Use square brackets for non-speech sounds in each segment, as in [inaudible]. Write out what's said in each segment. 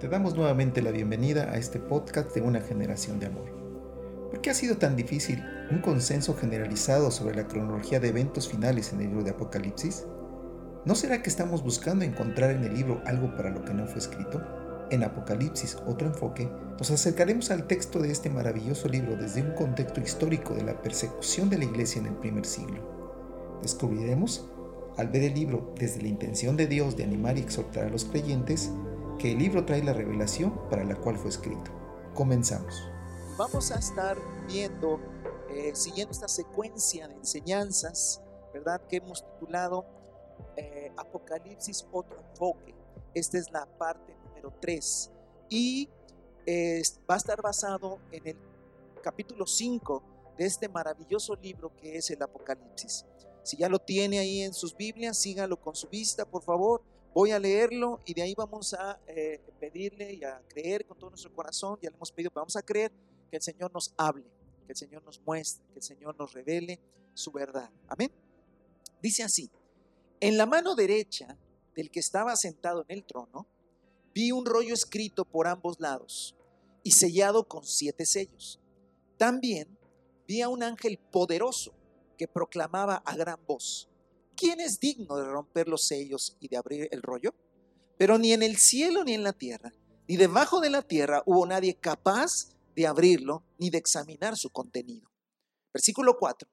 Te damos nuevamente la bienvenida a este podcast de una generación de amor. ¿Por qué ha sido tan difícil un consenso generalizado sobre la cronología de eventos finales en el libro de Apocalipsis? ¿No será que estamos buscando encontrar en el libro algo para lo que no fue escrito? En Apocalipsis, otro enfoque, nos acercaremos al texto de este maravilloso libro desde un contexto histórico de la persecución de la iglesia en el primer siglo. Descubriremos, al ver el libro desde la intención de Dios de animar y exhortar a los creyentes, que el libro trae la revelación para la cual fue escrito. Comenzamos. Vamos a estar viendo, eh, siguiendo esta secuencia de enseñanzas, ¿verdad? Que hemos titulado eh, Apocalipsis, otro enfoque. Esta es la parte número 3 y eh, va a estar basado en el capítulo 5 de este maravilloso libro que es el Apocalipsis. Si ya lo tiene ahí en sus Biblias, sígalo con su vista, por favor. Voy a leerlo y de ahí vamos a eh, pedirle y a creer con todo nuestro corazón. Ya le hemos pedido, vamos a creer que el Señor nos hable, que el Señor nos muestre, que el Señor nos revele su verdad. Amén. Dice así, en la mano derecha del que estaba sentado en el trono, vi un rollo escrito por ambos lados y sellado con siete sellos. También vi a un ángel poderoso que proclamaba a gran voz ¿quién es digno de romper los sellos y de abrir el rollo? Pero ni en el cielo ni en la tierra, ni debajo de la tierra hubo nadie capaz de abrirlo ni de examinar su contenido. Versículo 4.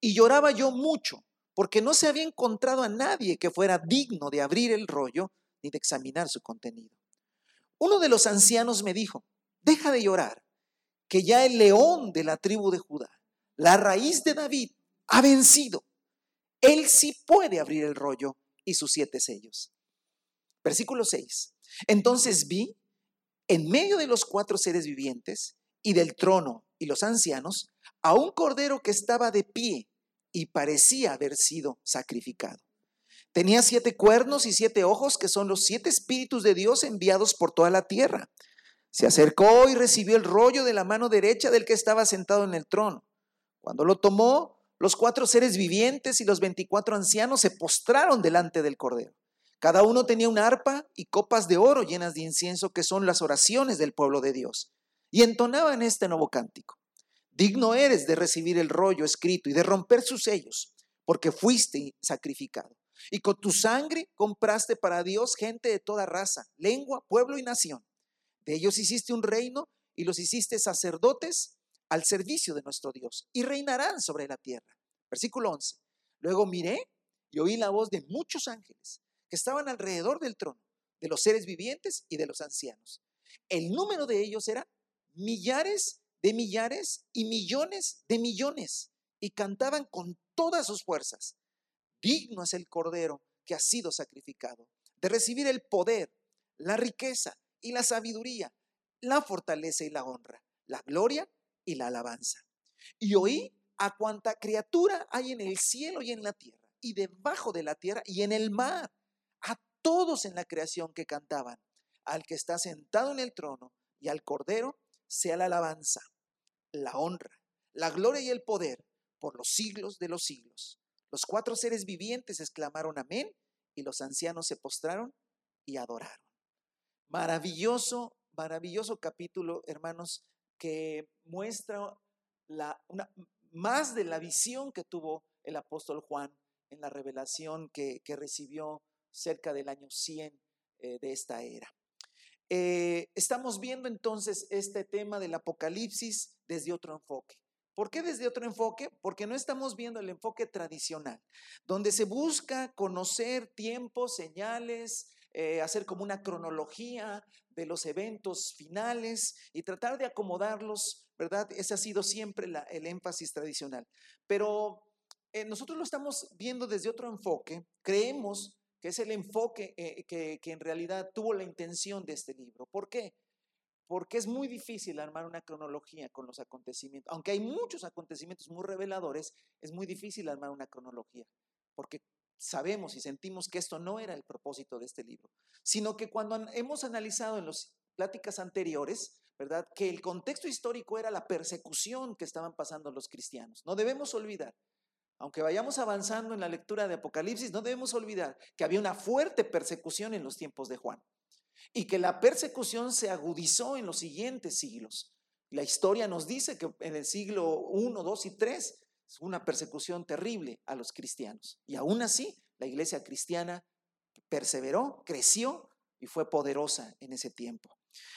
Y lloraba yo mucho, porque no se había encontrado a nadie que fuera digno de abrir el rollo ni de examinar su contenido. Uno de los ancianos me dijo, deja de llorar, que ya el león de la tribu de Judá, la raíz de David, ha vencido él sí puede abrir el rollo y sus siete sellos. Versículo 6. Entonces vi en medio de los cuatro seres vivientes y del trono y los ancianos a un cordero que estaba de pie y parecía haber sido sacrificado. Tenía siete cuernos y siete ojos, que son los siete espíritus de Dios enviados por toda la tierra. Se acercó y recibió el rollo de la mano derecha del que estaba sentado en el trono. Cuando lo tomó, los cuatro seres vivientes y los veinticuatro ancianos se postraron delante del Cordero. Cada uno tenía una arpa y copas de oro llenas de incienso, que son las oraciones del pueblo de Dios. Y entonaban este nuevo cántico. Digno eres de recibir el rollo escrito y de romper sus sellos, porque fuiste sacrificado. Y con tu sangre compraste para Dios gente de toda raza, lengua, pueblo y nación. De ellos hiciste un reino y los hiciste sacerdotes al servicio de nuestro Dios y reinarán sobre la tierra. Versículo 11. Luego miré y oí la voz de muchos ángeles que estaban alrededor del trono, de los seres vivientes y de los ancianos. El número de ellos era millares de millares y millones de millones y cantaban con todas sus fuerzas. Digno es el Cordero que ha sido sacrificado, de recibir el poder, la riqueza y la sabiduría, la fortaleza y la honra, la gloria y la alabanza. Y oí a cuanta criatura hay en el cielo y en la tierra, y debajo de la tierra y en el mar, a todos en la creación que cantaban, al que está sentado en el trono y al Cordero, sea la alabanza, la honra, la gloria y el poder por los siglos de los siglos. Los cuatro seres vivientes exclamaron amén y los ancianos se postraron y adoraron. Maravilloso, maravilloso capítulo, hermanos, que muestra la, más de la visión que tuvo el apóstol Juan en la revelación que, recibió cerca del año 100 eh, de esta era. Eh, estamos viendo entonces este tema del Apocalipsis desde otro enfoque. ¿Por qué desde otro enfoque? Porque no estamos viendo el enfoque tradicional, donde se busca conocer tiempos, señales, eh, hacer como una cronología de los eventos finales y tratar de acomodarlos, ¿verdad? Ese ha sido siempre el énfasis tradicional. Pero eh, nosotros lo estamos viendo desde otro enfoque, creemos que es el enfoque eh, que, que en realidad tuvo la intención de este libro. ¿Por qué? Porque es muy difícil armar una cronología con los acontecimientos. Aunque hay muchos acontecimientos muy reveladores, es muy difícil armar una cronología. Porque sabemos y sentimos que esto no era el propósito de este libro, sino que cuando hemos analizado en las pláticas anteriores, ¿verdad? Que el contexto histórico era la persecución que estaban pasando los cristianos. No debemos olvidar, aunque vayamos avanzando en la lectura de Apocalipsis, no debemos olvidar que había una fuerte persecución en los tiempos de Juan. y que la persecución se agudizó en los siguientes siglos. La historia nos dice que en el siglo 1, 2 y 3 es una persecución terrible a los cristianos. Y aún así, la iglesia cristiana perseveró, creció y fue poderosa en ese tiempo.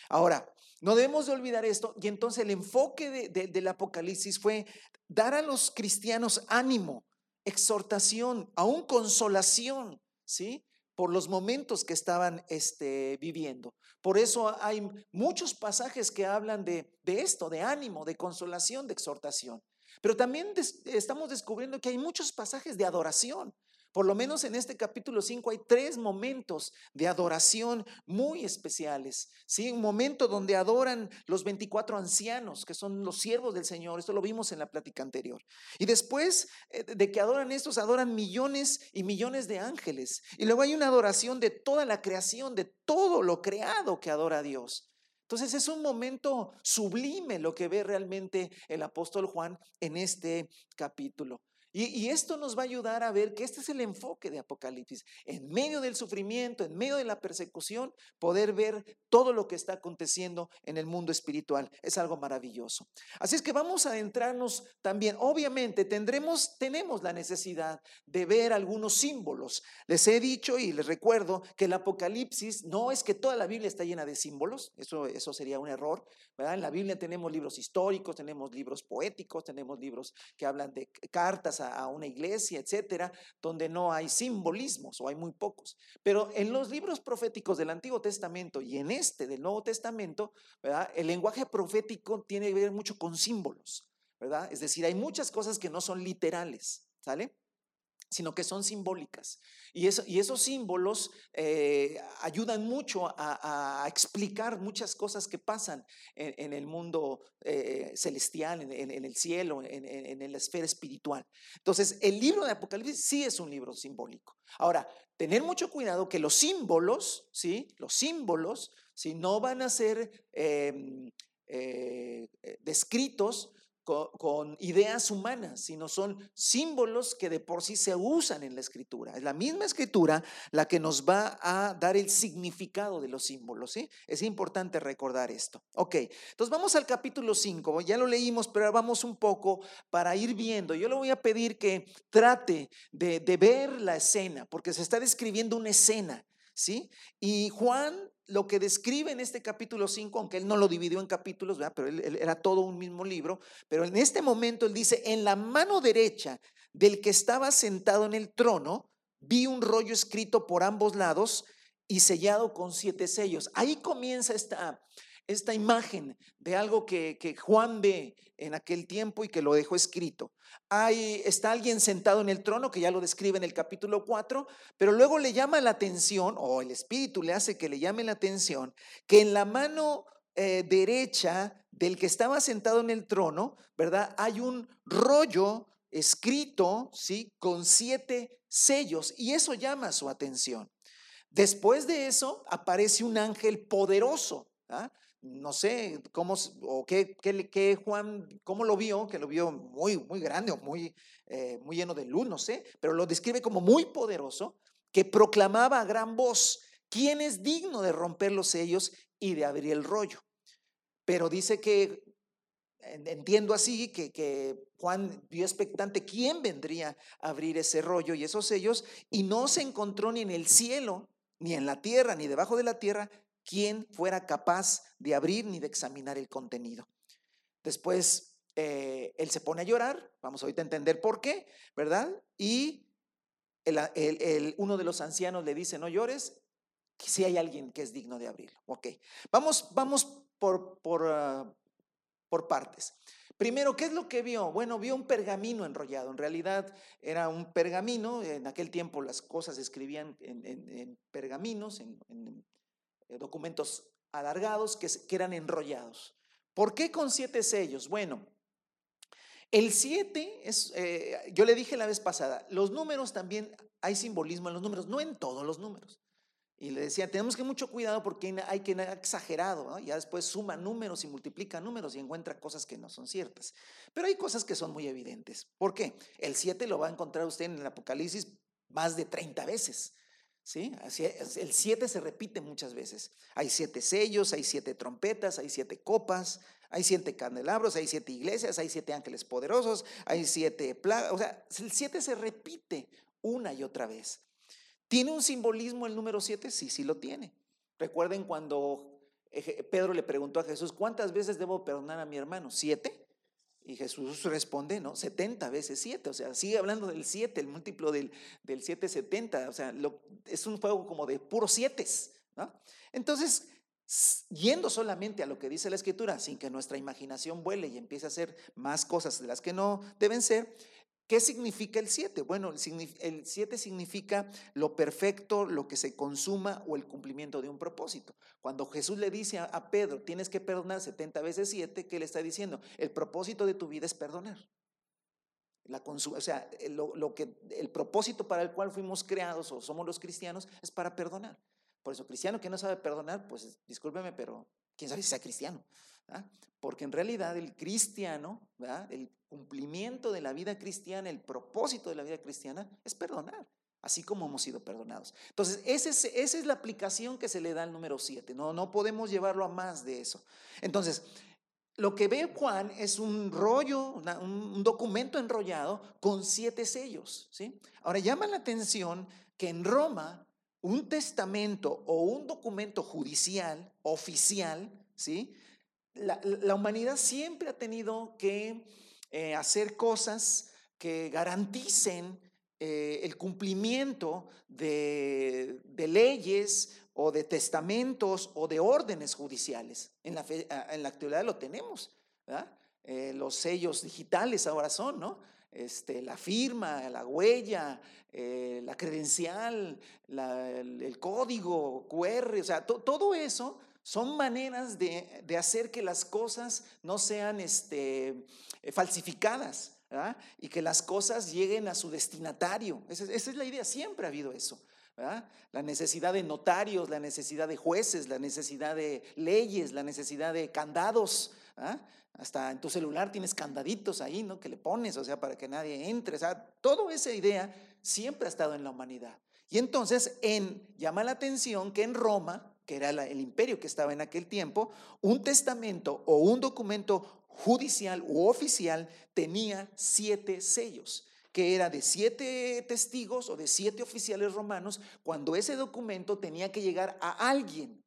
Ahora, no debemos de olvidar esto y entonces el enfoque del Apocalipsis fue dar a los cristianos ánimo, exhortación, aún consolación, ¿sí? Por los momentos que estaban este, viviendo. Por eso hay muchos pasajes que hablan de, de esto, de ánimo, de consolación, de exhortación. Pero también estamos descubriendo que hay muchos pasajes de adoración. Por lo menos en este capítulo 5 hay tres momentos de adoración muy especiales. ¿sí? Un momento donde adoran los 24 ancianos, que son los siervos del Señor. Esto lo vimos en la plática anterior. Y después eh, de que adoran estos, adoran millones y millones de ángeles. Y luego hay una adoración de toda la creación, de todo lo creado que adora a Dios. Entonces es un momento sublime lo que ve realmente el apóstol Juan en este capítulo. Y, esto nos va a ayudar a ver que este es el enfoque de Apocalipsis. En medio del sufrimiento, en medio de la persecución, poder ver todo lo que está aconteciendo en el mundo espiritual. Es algo maravilloso. Así es que vamos a adentrarnos también. Obviamente tendremos, tenemos la necesidad de ver algunos símbolos. Les he dicho y les recuerdo que el Apocalipsis no es que toda la Biblia está llena de símbolos. Eso, eso sería un error. En la Biblia tenemos libros históricos, tenemos libros poéticos, tenemos libros que hablan de cartas una iglesia, etcétera, donde no hay simbolismos o hay muy pocos. Pero en los libros proféticos del Antiguo Testamento y en este del Nuevo Testamento, ¿verdad? el lenguaje profético tiene que ver mucho con símbolos, ¿verdad? Es decir, hay muchas cosas que no son literales, ¿sale? Sino que son simbólicas. Y, eso, y esos símbolos eh, ayudan mucho a, explicar muchas cosas que pasan en, el mundo eh, celestial, en, el cielo, en, la esfera espiritual. Entonces, el libro de Apocalipsis sí es un libro simbólico. Ahora, tener mucho cuidado que los símbolos, ¿sí? Los símbolos, si No van a ser em, eh, descritos con, ideas humanas, sino son símbolos que de por sí se usan en la escritura. Es la misma escritura la que nos va a dar el significado de los símbolos. ¿sí? Es importante recordar esto. Ok, entonces vamos al capítulo 5. Ya lo leímos, pero vamos un poco para ir viendo. Yo le voy a pedir que trate de ver la escena, porque se está describiendo una escena. ¿sí? Y Juan lo que describe en este capítulo 5, aunque él no lo dividió en capítulos, pero él, era todo un mismo libro, pero en este momento él dice, en la mano derecha del que estaba sentado en el trono, vi un rollo escrito por ambos lados y sellado con siete sellos. Ahí comienza esta, esta imagen de algo que, que Juan ve en aquel tiempo y que lo dejó escrito. Hay, está alguien sentado en el trono, que ya lo describe en el capítulo 4, pero luego le llama la atención, o el Espíritu le hace que le llame la atención, que en la mano eh, derecha del que estaba sentado en el trono, ¿verdad? Hay un rollo escrito, ¿sí? Con siete sellos, y eso llama su atención. Después de eso aparece un ángel poderoso, ¿ah? No sé cómo, o qué, Juan, cómo lo vio, que lo vio muy, muy grande o muy, eh, muy lleno de luz, no sé, pero lo describe como muy poderoso, que proclamaba a gran voz, ¿quién es digno de romper los sellos y de abrir el rollo? Pero dice que, entiendo así, que, que Juan vio expectante quién vendría a abrir ese rollo y esos sellos, y no se encontró ni en el cielo, ni en la tierra, ni debajo de la tierra, quien fuera capaz de abrir ni de examinar el contenido. Después eh, él se pone a llorar, vamos ahorita a entender por qué, ¿verdad? Y uno de los ancianos le dice, no llores, si hay alguien que es digno de abrirlo. Ok, vamos, vamos por, por, ah, por partes. Primero, ¿qué es lo que vio? Bueno, vio un pergamino enrollado. En realidad era un pergamino. En aquel tiempo las cosas se escribían en, pergaminos, en, documentos alargados que, eran enrollados. ¿Por qué con siete sellos? Bueno, el siete es, eh, yo le dije la vez pasada, los números también, hay simbolismo en los números, no en todos los números. Y le decía, tenemos que mucho cuidado porque hay que exagerado, ya después suma números y multiplica números y encuentra cosas que no son ciertas. Pero hay cosas que son muy evidentes. ¿Por qué? El 7 lo va a encontrar usted en el Apocalipsis más de 30 veces. ¿Sí? El siete se repite muchas veces. Hay siete sellos, hay siete trompetas, hay siete copas, hay siete candelabros, hay siete iglesias, hay siete ángeles poderosos, hay siete plagas. O sea, el siete se repite una y otra vez. ¿Tiene un simbolismo el número siete? Sí, sí lo tiene. Recuerden cuando Pedro le preguntó a Jesús, ¿cuántas veces debo perdonar a mi hermano? ¿Siete? Y Jesús responde, ¿no? 70 veces 7, o sea, sigue hablando del 7, el múltiplo del, del 7, 70, o sea, es un juego como de puros 7, ¿no? Entonces, yendo solamente a lo que dice la escritura, sin que nuestra imaginación vuele y empiece a hacer más cosas de las que no deben ser, ¿Qué significa el 7? Bueno, el 7 significa lo perfecto, lo que se consuma o el cumplimiento de un propósito. Cuando Jesús le dice a Pedro, tienes que perdonar 70 veces 7, ¿qué le está diciendo? El propósito de tu vida es perdonar. La o sea, lo, que, el propósito para el cual fuimos creados o somos los cristianos es para perdonar. Por eso, cristiano que no sabe perdonar, pues discúlpeme, pero quién sabe si sea cristiano. Porque en realidad el cristiano, el cumplimiento de la vida cristiana, el propósito de la vida cristiana es perdonar, así como hemos sido perdonados. Entonces, esa es, la aplicación que se le da al número 7. No, no podemos llevarlo a más de eso. Entonces, lo que ve Juan es un rollo, un, documento enrollado con siete sellos. Ahora, llama la atención que en Roma un testamento o un documento judicial oficial, ¿sí? La, humanidad siempre ha tenido que eh, hacer cosas que garanticen eh, el cumplimiento de, leyes o de testamentos o de órdenes judiciales. En la, en la actualidad lo tenemos. Eh, los sellos digitales ahora son, ¿no? Este, la firma, la huella, la credencial, el, código QR, o sea, todo eso son maneras de, hacer que las cosas no sean este, eh, falsificadas y que las cosas lleguen a su destinatario. Esa, es la idea, siempre ha habido eso. La necesidad de notarios, la necesidad de jueces, la necesidad de leyes, la necesidad de candados. Hasta en tu celular tienes candaditos ahí, ¿no? Que le pones, o sea, para que nadie entre. O sea, toda esa idea siempre ha estado en la humanidad. Y entonces en, llama la atención que en Roma que era el imperio que estaba en aquel tiempo, un testamento o un documento judicial u oficial tenía siete sellos que era de siete testigos o de siete oficiales romanos, cuando ese documento tenía que llegar a alguien.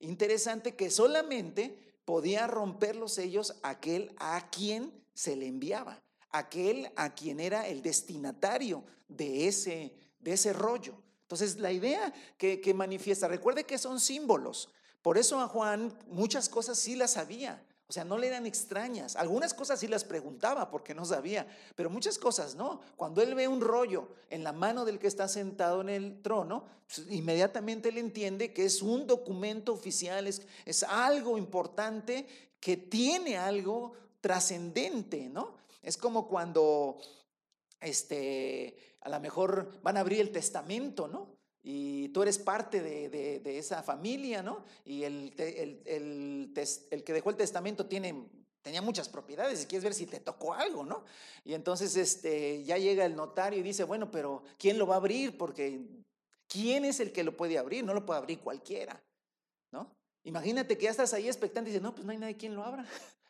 Interesante que solamente podía romper los sellos aquel a quien se le enviaba, aquel a quien era el destinatario de ese, de ese rollo. Entonces, la idea que, manifiesta, recuerde que son símbolos. Por eso a Juan muchas cosas sí las sabía. O sea, no le eran extrañas. Algunas cosas sí las preguntaba porque no sabía, pero muchas cosas no. Cuando él ve un rollo en la mano del que está sentado en el trono, pues, inmediatamente él entiende que es un documento oficial, es, es algo importante que tiene algo trascendente, ¿no? Es como cuando este, a lo mejor van a abrir el testamento, ¿no? Y tú eres parte de, esa familia, ¿no? Y el, que dejó el testamento tiene, tenía muchas propiedades y quieres ver si te tocó algo, ¿no? Y entonces este, ya llega el notario y dice, bueno, pero ¿quién lo va a abrir? Porque ¿quién es el que lo puede abrir? No lo puede abrir cualquiera, ¿no? Imagínate que ya estás ahí expectante y dices, no, pues no hay nadie quien lo abra. [laughs]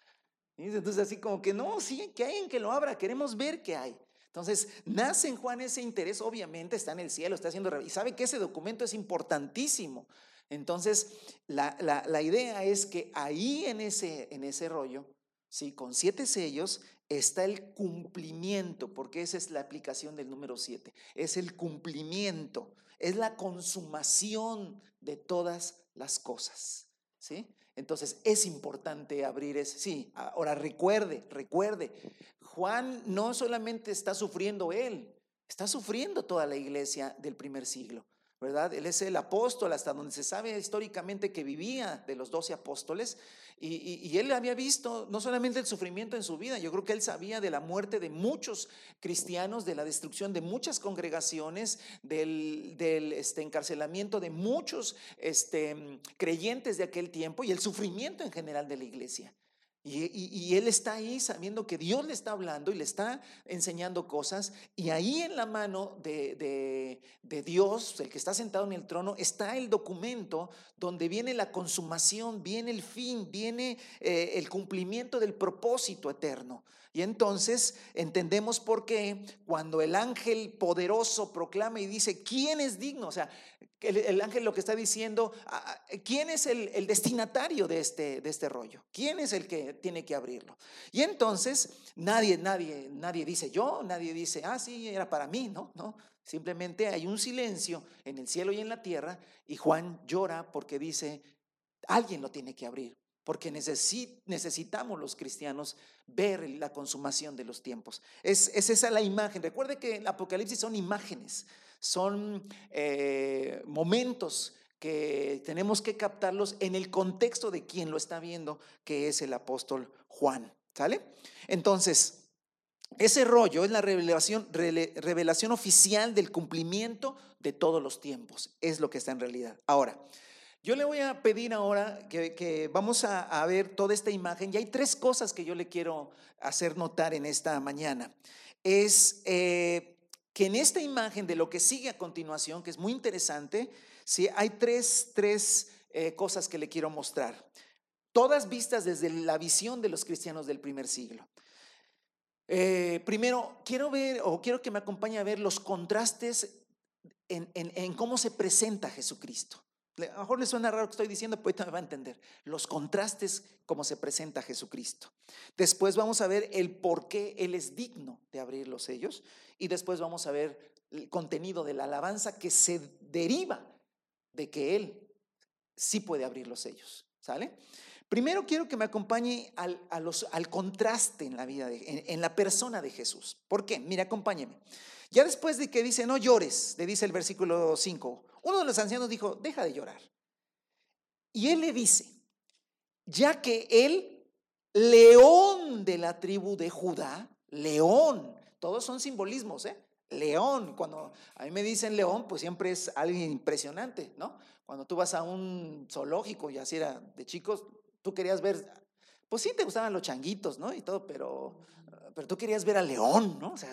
Y entonces así como que, no, sí, que hay en que lo abra, queremos ver qué hay. Entonces, nace en Juan ese interés, obviamente está en el cielo, está haciendo, y sabe que ese documento es importantísimo. Entonces, la, idea es que ahí en ese, en ese rollo, ¿sí? con siete sellos, está el cumplimiento, porque esa es la aplicación del número siete, es el cumplimiento, es la consumación de todas las cosas. ¿sí? Entonces es importante abrir ese. Sí, ahora recuerde, recuerde, Juan no solamente está sufriendo él, está sufriendo toda la iglesia del primer siglo. ¿Verdad? Él es el apóstol hasta donde se sabe históricamente que vivía de los doce apóstoles y, él había visto no solamente el sufrimiento en su vida, yo creo que él sabía de la muerte de muchos cristianos, de la destrucción de muchas congregaciones, del, este, encarcelamiento de muchos este, creyentes de aquel tiempo y el sufrimiento en general de la iglesia. Y, él está ahí sabiendo que Dios le está hablando y le está enseñando cosas. Y ahí en la mano de, Dios, el que está sentado en el trono, está el documento donde viene la consumación, viene el fin, viene eh, el cumplimiento del propósito eterno. Y entonces entendemos por qué cuando el ángel poderoso proclama y dice, ¿quién es digno? O sea, el, ángel lo que está diciendo, ¿quién es el, destinatario de este, de este rollo? ¿Quién es el que tiene que abrirlo? Y entonces nadie, nadie, nadie dice yo, nadie dice, ah, sí, era para mí, ¿no? No, simplemente hay un silencio en el cielo y en la tierra y Juan llora porque dice, alguien lo tiene que abrir porque necesitamos los cristianos ver la consumación de los tiempos. Es, esa la imagen. Recuerde que el Apocalipsis son imágenes, son eh, momentos que tenemos que captarlos en el contexto de quien lo está viendo, que es el apóstol Juan. ¿Sale? Entonces, ese rollo es la revelación, revelación oficial del cumplimiento de todos los tiempos. Es lo que está en realidad. Ahora, yo le voy a pedir ahora que, vamos a, ver toda esta imagen y hay tres cosas que yo le quiero hacer notar en esta mañana. Es eh, que en esta imagen de lo que sigue a continuación, que es muy interesante, sí, hay tres, tres eh, cosas que le quiero mostrar. Todas vistas desde la visión de los cristianos del primer siglo. Eh, primero, quiero ver o quiero que me acompañe a ver los contrastes en cómo se presenta Jesucristo. A lo mejor le suena raro lo que estoy diciendo, pero ahorita me va a entender. Los contrastes como se presenta Jesucristo. Después vamos a ver el por qué Él es digno de abrir los sellos. Y después vamos a ver el contenido de la alabanza que se deriva de que Él sí puede abrir los sellos. ¿Sale? Primero quiero que me acompañe al, al contraste en la vida, en, la persona de Jesús. ¿Por qué? Mira, acompáñeme. Ya después de que dice, no llores, le dice el versículo 5, uno de los ancianos dijo, deja de llorar. Y él le dice, ya que él, león de la tribu de Judá, león, todos son simbolismos, ¿eh? León, cuando a mí me dicen león, pues siempre es alguien impresionante, ¿no? Cuando tú vas a un zoológico, y así era de chicos, tú querías ver, pues sí te gustaban los changuitos, ¿no? Y todo, pero pero tú querías ver al león, ¿no? O sea,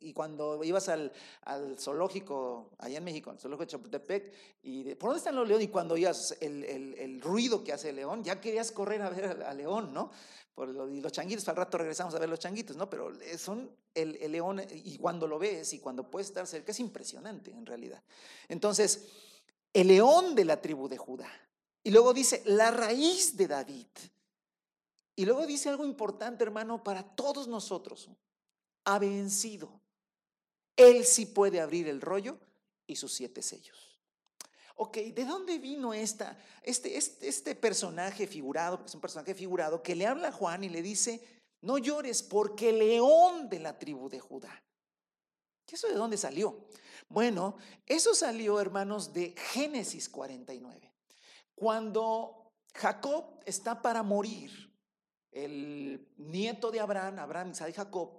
y, cuando ibas al, al, zoológico, allá en México, al zoológico de Chapultepec, y ¿por dónde están los leones? Y cuando oías el, el, el, ruido que hace el león, ya querías correr a ver al, león, ¿no? Por y los changuitos, al rato regresamos a ver los changuitos, ¿no? Pero son el, el león, y cuando lo ves y cuando puedes estar cerca, es impresionante en realidad. Entonces, el león de la tribu de Judá. Y luego dice, la raíz de David. Y luego dice algo importante, hermano, para todos nosotros. Ha vencido. Él sí puede abrir el rollo y sus siete sellos. Ok, ¿de dónde vino esta, este, este, este personaje figurado, es un personaje figurado, que le habla a Juan y le dice, no llores porque león de la tribu de Judá. ¿Y eso de dónde salió? Bueno, eso salió, hermanos, de Génesis 49. Cuando Jacob está para morir, el nieto de Abraham, Abraham, Isaac y Jacob,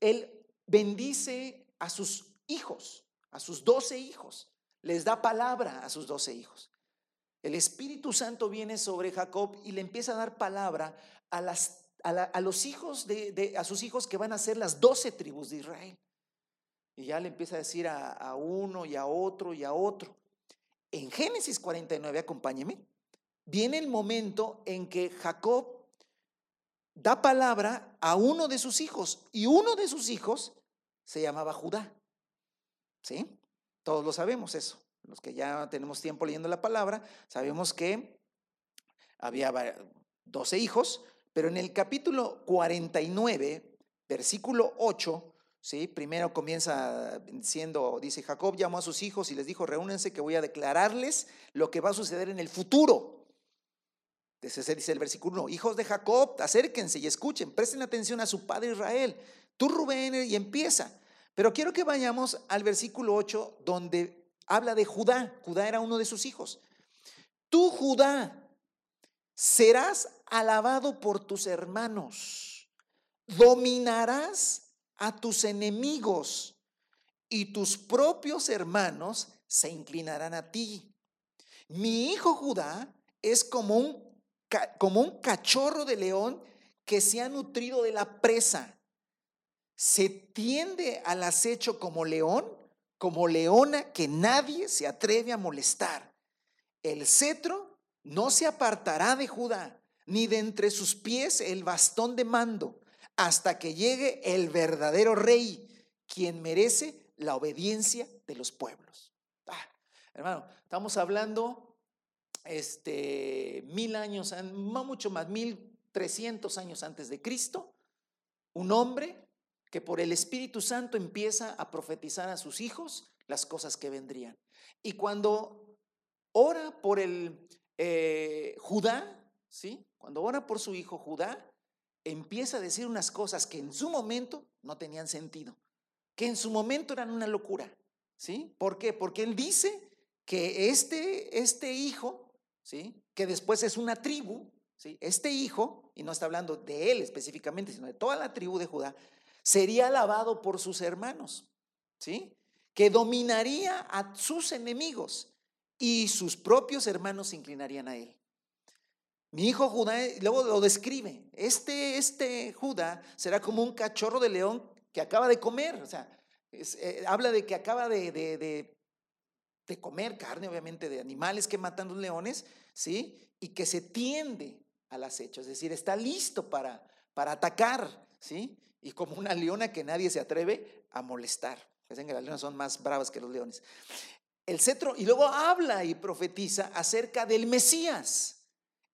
él bendice a sus hijos, a sus doce hijos, les da palabra a sus doce hijos. El Espíritu Santo viene sobre Jacob y le empieza a dar palabra a, los hijos de, a sus hijos que van a ser las doce tribus de Israel. Y ya le empieza a decir a, a uno y a otro y a otro. En Génesis 49, acompáñeme, viene el momento en que Jacob da palabra a uno de sus hijos y uno de sus hijos se llamaba Judá. ¿Sí? Todos lo sabemos eso. Los que ya tenemos tiempo leyendo la palabra, sabemos que había 12 hijos, pero en el capítulo 49, versículo 8, ¿sí? Primero comienza diciendo, dice Jacob llamó a sus hijos y les dijo, reúnense que voy a declararles lo que va a suceder en el futuro. Ese dice el versículo 1, hijos de Jacob, acérquense y escuchen, presten atención a su padre Israel. Tú Rubén y empieza. Pero quiero que vayamos al versículo 8 donde habla de Judá. Judá era uno de sus hijos. Tú Judá serás alabado por tus hermanos. Dominarás a tus enemigos y tus propios hermanos se inclinarán a ti. Mi hijo Judá es como un como un cachorro de león que se ha nutrido de la presa. Se tiende al acecho como león, como leona que nadie se atreve a molestar. El cetro no se apartará de Judá, ni de entre sus pies el bastón de mando, hasta que llegue el verdadero rey, quien merece la obediencia de los pueblos. Ah, hermano, estamos hablando este, mil años, mucho más, mil trescientos años antes de Cristo, un hombre que por el Espíritu Santo empieza a profetizar a sus hijos las cosas que vendrían. Y cuando ora por el eh, Judá, ¿sí? Cuando ora por su hijo Judá, empieza a decir unas cosas que en su momento no tenían sentido, que en su momento eran una locura, ¿sí? ¿Por qué? Porque él dice que este, este hijo que después es una tribu, este hijo, y no está hablando de él específicamente, sino de toda la tribu de Judá, sería alabado por sus hermanos, ¿sí? que dominaría a sus enemigos y sus propios hermanos se inclinarían a él. Mi hijo Judá, luego lo describe, este, este Judá será como un cachorro de león que acaba de comer, o sea, eh, habla de que acaba de comer carne, obviamente, de animales que matan los leones, ¿sí? Y que se tiende al acecho, es decir, está listo para, para atacar, ¿sí? Y como una leona que nadie se atreve a molestar. Dicen que las leonas son más bravas que los leones. El cetro, y luego habla y profetiza acerca del Mesías.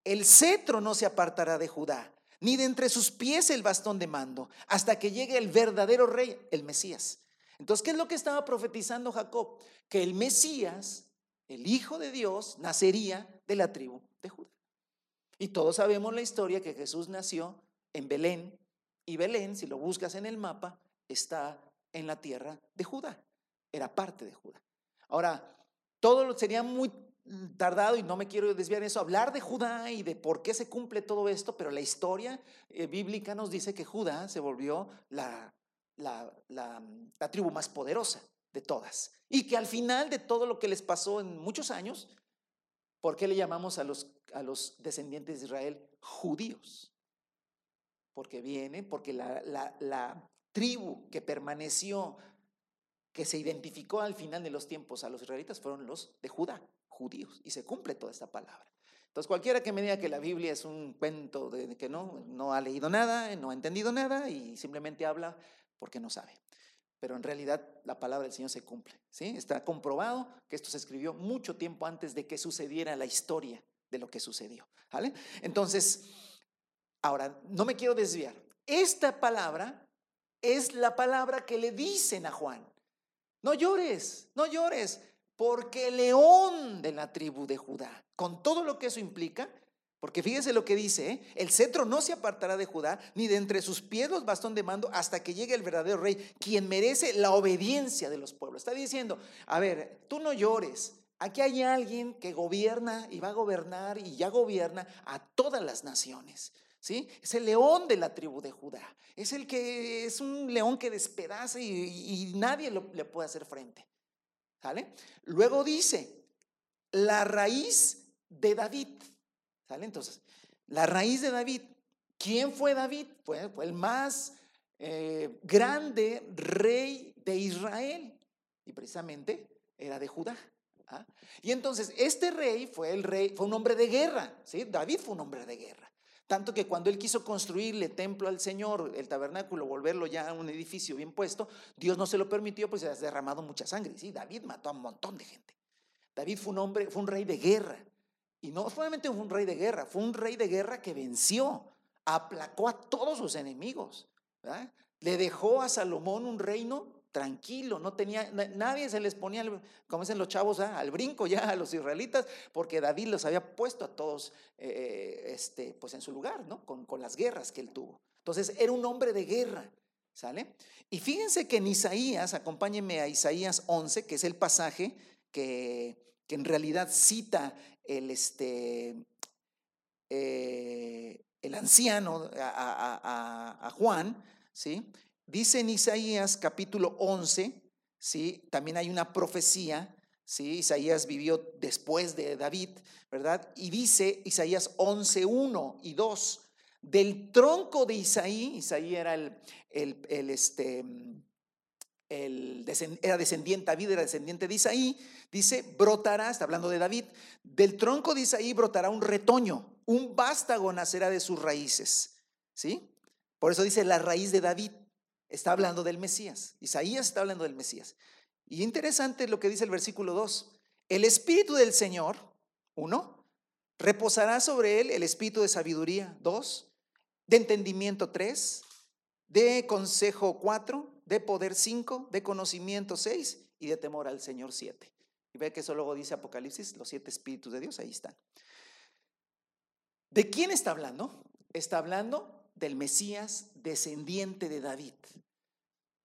El cetro no se apartará de Judá, ni de entre sus pies el bastón de mando, hasta que llegue el verdadero rey, el Mesías. Entonces, ¿qué es lo que estaba profetizando Jacob? Que el Mesías, el Hijo de Dios, nacería de la tribu de Judá. Y todos sabemos la historia que Jesús nació en Belén, y Belén, si lo buscas en el mapa, está en la tierra de Judá, era parte de Judá. Ahora, todo sería muy tardado y no me quiero desviar en eso, hablar de Judá y de por qué se cumple todo esto, pero la historia eh, bíblica nos dice que Judá se volvió la la, la, tribu más poderosa de todas. Y que al final de todo lo que les pasó en muchos años, ¿por qué le llamamos a los, a los descendientes de Israel judíos? Porque viene, porque la, la tribu que permaneció, que se identificó al final de los tiempos a los israelitas, fueron los de Judá, judíos. Y se cumple toda esta palabra. Entonces, cualquiera que me diga que la Biblia es un cuento de que no, no ha leído nada, no ha entendido nada y simplemente habla porque no sabe. Pero en realidad la palabra del Señor se cumple. ¿sí? Está comprobado que esto se escribió mucho tiempo antes de que sucediera la historia de lo que sucedió. ¿vale? Entonces, ahora, no me quiero desviar. Esta palabra es la palabra que le dicen a Juan. No llores, no llores, porque el león de la tribu de Judá, con todo lo que eso implica, porque fíjese lo que dice, el cetro no se apartará de Judá, ni de entre sus pies los bastón de mando, hasta que llegue el verdadero rey, quien merece la obediencia de los pueblos. Está diciendo, a ver, tú no llores, aquí hay alguien que gobierna y va a gobernar y ya gobierna a todas las naciones. ¿Sí? Es el león de la tribu de Judá. Es el que es un león que despedaza y, nadie le puede hacer frente. ¿Sale? Luego dice, la raíz de David. ¿Sale? Entonces, la raíz de David, ¿quién fue David? Fue, el más eh, grande rey de Israel y precisamente era de Judá. ¿ah? Y entonces este rey fue el rey, fue un hombre de guerra, ¿sí? David fue un hombre de guerra. Tanto que cuando él quiso construirle templo al Señor, el tabernáculo, volverlo ya a un edificio bien puesto, Dios no se lo permitió, pues se ha derramado mucha sangre. Sí, David mató a un montón de gente. David fue un hombre, fue un rey de guerra. Y no solamente fue un rey de guerra, fue un rey de guerra que venció, aplacó a todos sus enemigos. Le dejó a Salomón un reino tranquilo, no tenía, nadie se les ponía, como dicen los chavos, al brinco ya a los israelitas, porque David los había puesto a todos eh, este, pues en su lugar, ¿no? Con, con las guerras que él tuvo. Entonces era un hombre de guerra, ¿sale? Y fíjense que en Isaías, acompáñenme a Isaías 11, que es el pasaje que, que en realidad cita el, este, eh, el anciano a, Juan, ¿sí? dice en Isaías capítulo 11, ¿sí? también hay una profecía ¿sí? Isaías vivió después de David, ¿verdad? Y dice Isaías 11, 1 y 2, del tronco de Isaí, Isaí era el, el, este, el, era descendiente, David era descendiente de Isaí, dice, brotará, está hablando de David, del tronco de Isaí brotará un retoño, un vástago nacerá de sus raíces, ¿sí? Por eso dice la raíz de David, está hablando del Mesías, Isaías está hablando del Mesías. Y interesante lo que dice el versículo 2. El Espíritu del Señor, uno, reposará sobre él el Espíritu de sabiduría, dos, de entendimiento, tres, de consejo, cuatro, de poder, cinco, de conocimiento, seis, y de temor al Señor, siete. Y ve que eso luego dice Apocalipsis, los siete Espíritus de Dios, ahí están. ¿De quién está hablando? Está hablando del Mesías descendiente de David.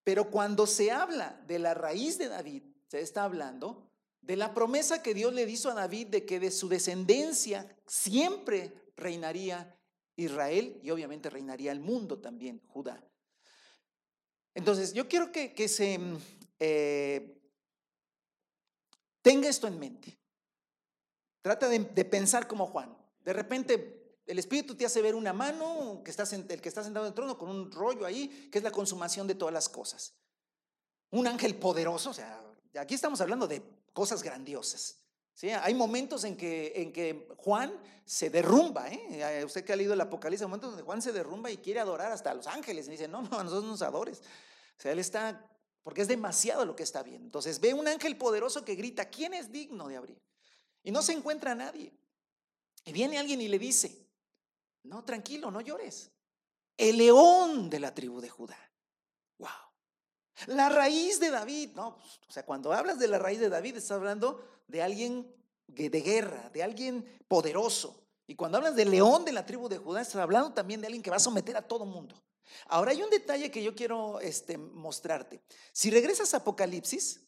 Pero cuando se habla de la raíz de David, se está hablando de la promesa que Dios le hizo a David de que de su descendencia siempre reinaría Israel y obviamente reinaría el mundo también, Judá. Entonces, yo quiero que, se eh, tenga esto en mente. Trata de, pensar como Juan. De repente el Espíritu te hace ver una mano, que el que está sentado en el trono con un rollo ahí, que es la consumación de todas las cosas. Un ángel poderoso, o sea, aquí estamos hablando de cosas grandiosas. ¿Sí? Hay momentos en que, en que Juan se derrumba. ¿eh? Usted que ha leído el Apocalipsis, hay momentos donde Juan se derrumba y quiere adorar hasta a los ángeles. Y dice, no, no, nosotros nos adores. O sea, él está, porque es demasiado lo que está viendo. Entonces ve un ángel poderoso que grita, ¿quién es digno de abrir? Y no se encuentra nadie. Y viene alguien y le dice, no, tranquilo, no llores. El león de la tribu de Judá. Wow. La raíz de David, no, o sea, cuando hablas de la raíz de David, estás hablando de alguien de guerra, de alguien poderoso. Y cuando hablas del león de la tribu de Judá, estás hablando también de alguien que va a someter a todo mundo. Ahora hay un detalle que yo quiero este, mostrarte. Si regresas a Apocalipsis,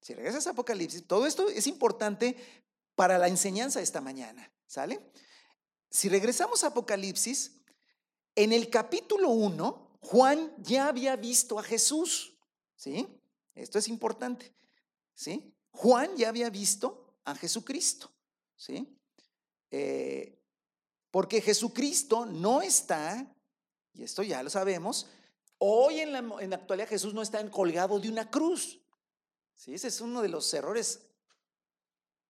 si regresas a Apocalipsis, todo esto es importante para la enseñanza de esta mañana, ¿sale? Si regresamos a Apocalipsis, en el capítulo 1, Juan ya había visto a Jesús, ¿sí? Esto es importante, ¿sí? Juan ya había visto a Jesucristo, ¿sí? Eh, porque Jesucristo no está, y esto ya lo sabemos, hoy en la, en la actualidad Jesús no está colgado de una cruz, ¿sí? Ese es uno de los errores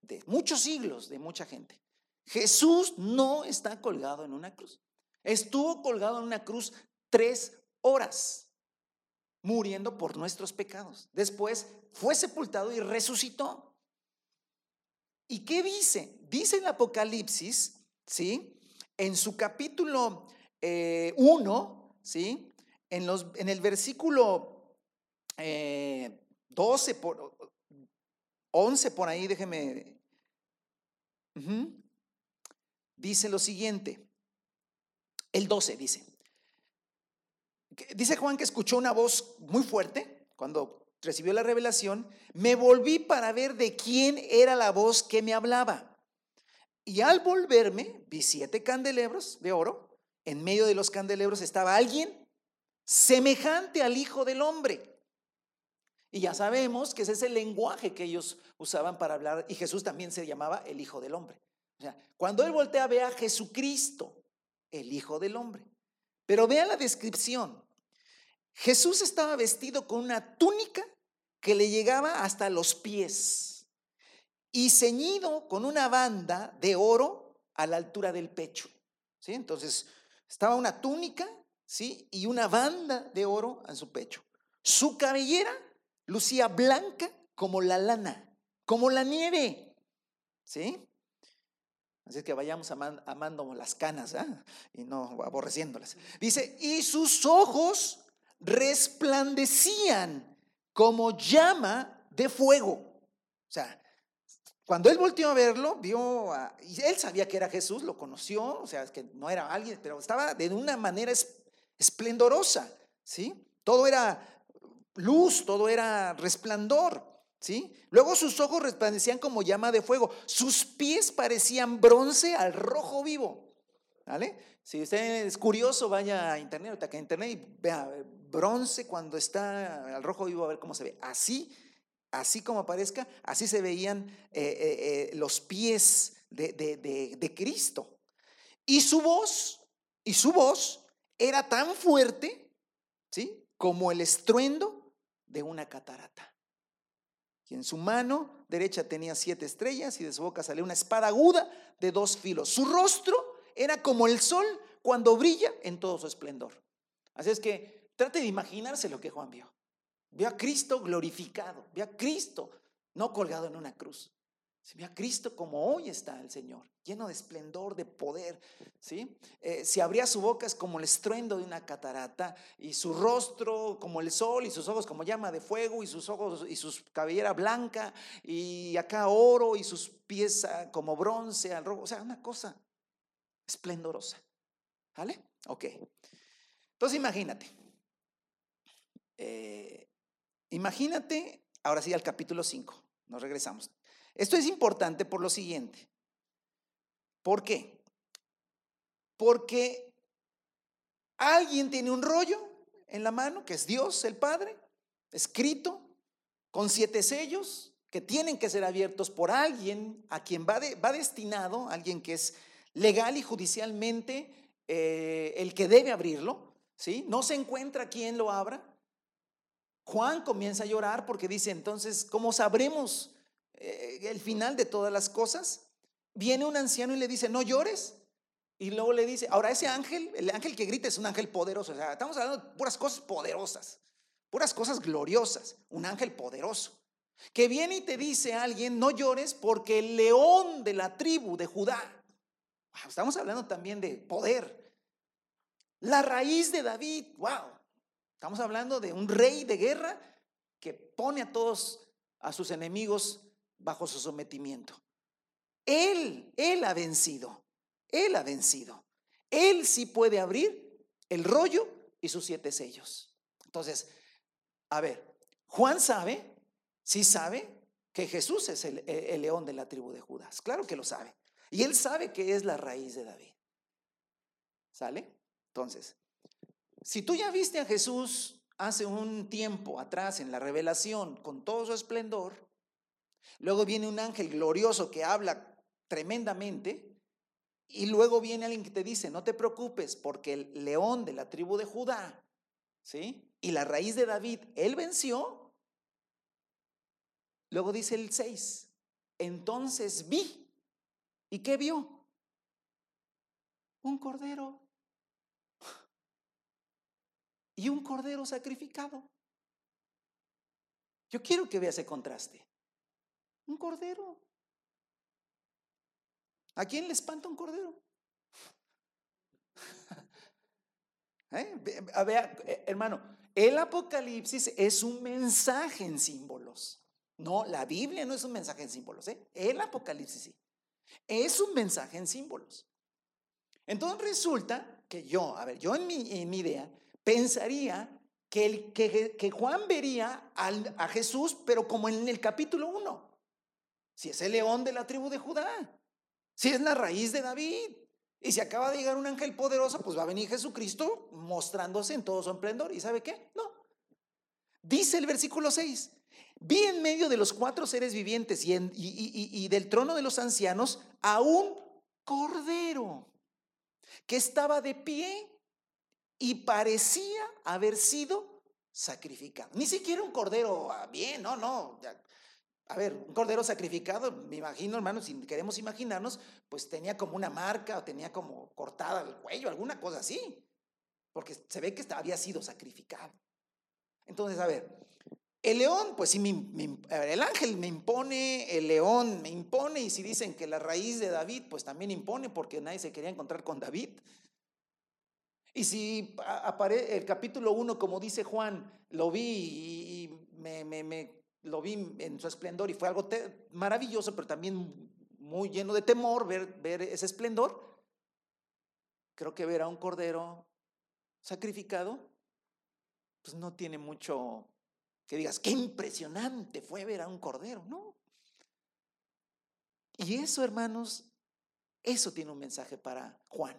de muchos siglos de mucha gente. Jesús no está colgado en una cruz. Estuvo colgado en una cruz tres horas, muriendo por nuestros pecados. Después fue sepultado y resucitó. ¿Y qué dice? Dice el Apocalipsis, ¿sí? En su capítulo 1, eh, ¿sí? En, los, en, el versículo 12, eh, por, 11 por ahí, déjeme dice lo siguiente. El 12 dice. Dice Juan que escuchó una voz muy fuerte cuando recibió la revelación. Me volví para ver de quién era la voz que me hablaba. Y al volverme vi siete candelebros de oro. En medio de los candelebros estaba alguien semejante al Hijo del Hombre. Y ya sabemos que ese es el lenguaje que ellos usaban para hablar. Y Jesús también se llamaba el Hijo del Hombre. O sea, cuando él voltea ve a Jesucristo, el Hijo del Hombre. Pero vea la descripción. Jesús estaba vestido con una túnica que le llegaba hasta los pies y ceñido con una banda de oro a la altura del pecho. ¿Sí? Entonces, estaba una túnica, ¿sí? Y una banda de oro en su pecho. Su cabellera lucía blanca como la lana, como la nieve. ¿Sí? Así que vayamos amando las canas ¿ah? y no aborreciéndolas. Dice, y sus ojos resplandecían como llama de fuego. O sea, cuando él volteó a verlo, vio, y él sabía que era Jesús, lo conoció, o sea, que no era alguien, pero estaba de una manera esplendorosa, ¿sí? Todo era luz, todo era resplandor. ¿Sí? Luego sus ojos resplandecían como llama de fuego, sus pies parecían bronce al rojo vivo. ¿Vale? Si usted es curioso, vaya a internet, a internet y vea bronce cuando está al rojo vivo a ver cómo se ve. Así así como aparezca, así se veían eh, eh, eh, los pies de, de Cristo. Y su voz, y su voz era tan fuerte, ¿sí? Como el estruendo de una catarata. Y en su mano derecha tenía siete estrellas y de su boca salía una espada aguda de dos filos. Su rostro era como el sol cuando brilla en todo su esplendor. Así es que trate de imaginarse lo que Juan vio. Vio a Cristo glorificado, vio a Cristo no colgado en una cruz. Se ve a Cristo como hoy está el Señor, lleno de esplendor, de poder. ¿sí? Eh, si abría su boca es como el estruendo de una catarata, y su rostro como el sol, y sus ojos como llama de fuego, y sus ojos y sus cabellera blanca, y acá oro, y sus pies ah, como bronce al rojo. O sea, una cosa esplendorosa. ¿Vale? Ok. Entonces imagínate. Eh, imagínate, ahora sí al capítulo 5, nos regresamos. Esto es importante por lo siguiente. ¿Por qué? Porque alguien tiene un rollo en la mano, que es Dios, el Padre, escrito, con siete sellos, que tienen que ser abiertos por alguien a quien va, destinado, alguien que es legal y judicialmente eh, el que debe abrirlo, ¿sí? No se encuentra quien lo abra. Juan comienza a llorar porque dice, entonces, ¿cómo sabremos eh, el final de todas las cosas, viene un anciano y le dice, no llores. Y luego le dice, ahora ese ángel, el ángel que grita es un ángel poderoso. O sea, estamos hablando de puras cosas poderosas, puras cosas gloriosas, un ángel poderoso. Que viene y te dice a alguien, no llores porque el león de la tribu de Judá, estamos hablando también de poder, la raíz de David, wow, estamos hablando de un rey de guerra que pone a todos a sus enemigos bajo su sometimiento. Él, Él ha vencido. Él ha vencido. Él sí puede abrir el rollo y sus siete sellos. Entonces, a ver, Juan sabe, sí sabe que Jesús es el, el, león de la tribu de Judas. Claro que lo sabe. Y él sabe que es la raíz de David. ¿Sale? Entonces, si tú ya viste a Jesús hace un tiempo atrás en la revelación con todo su esplendor, Luego viene un ángel glorioso que habla tremendamente. Y luego viene alguien que te dice, no te preocupes, porque el león de la tribu de Judá, ¿sí? Y la raíz de David, él venció. Luego dice el 6, entonces vi. ¿Y qué vio? Un cordero. Y un cordero sacrificado. Yo quiero que vea ese contraste. Un cordero. ¿A quién le espanta un cordero? [laughs] ¿Eh? A ver, eh, hermano, el Apocalipsis es un mensaje en símbolos. No, la Biblia no es un mensaje en símbolos. ¿eh? El Apocalipsis sí. Es un mensaje en símbolos. Entonces resulta que yo, a ver, yo en mi, idea pensaría que, el, que, que Juan vería al, a Jesús, pero como en el capítulo 1. Si es el león de la tribu de Judá, si es la raíz de David. Y si acaba de llegar un ángel poderoso, pues va a venir Jesucristo mostrándose en todo su esplendor. ¿Y sabe qué? No. Dice el versículo 6, vi en medio de los cuatro seres vivientes y, y del trono de los ancianos a un cordero que estaba de pie y parecía haber sido sacrificado. Ni siquiera un cordero ah, bien, no, no. A ver, un cordero sacrificado, me imagino, hermanos, si queremos imaginarnos, pues tenía como una marca o tenía como cortada el cuello, alguna cosa así, porque se ve que había sido sacrificado. Entonces, a ver, el león, pues sí, el ángel me impone, el león me impone, y si dicen que la raíz de David, pues también impone, porque nadie se quería encontrar con David. Y si aparece el capítulo 1, como dice Juan, lo vi y me, me, me lo vi en su esplendor y fue algo maravilloso, pero también muy lleno de temor ver, ese esplendor. Creo que ver a un cordero sacrificado, pues no tiene mucho que digas, qué impresionante fue ver a un cordero, ¿no? Y eso, hermanos, eso tiene un mensaje para Juan.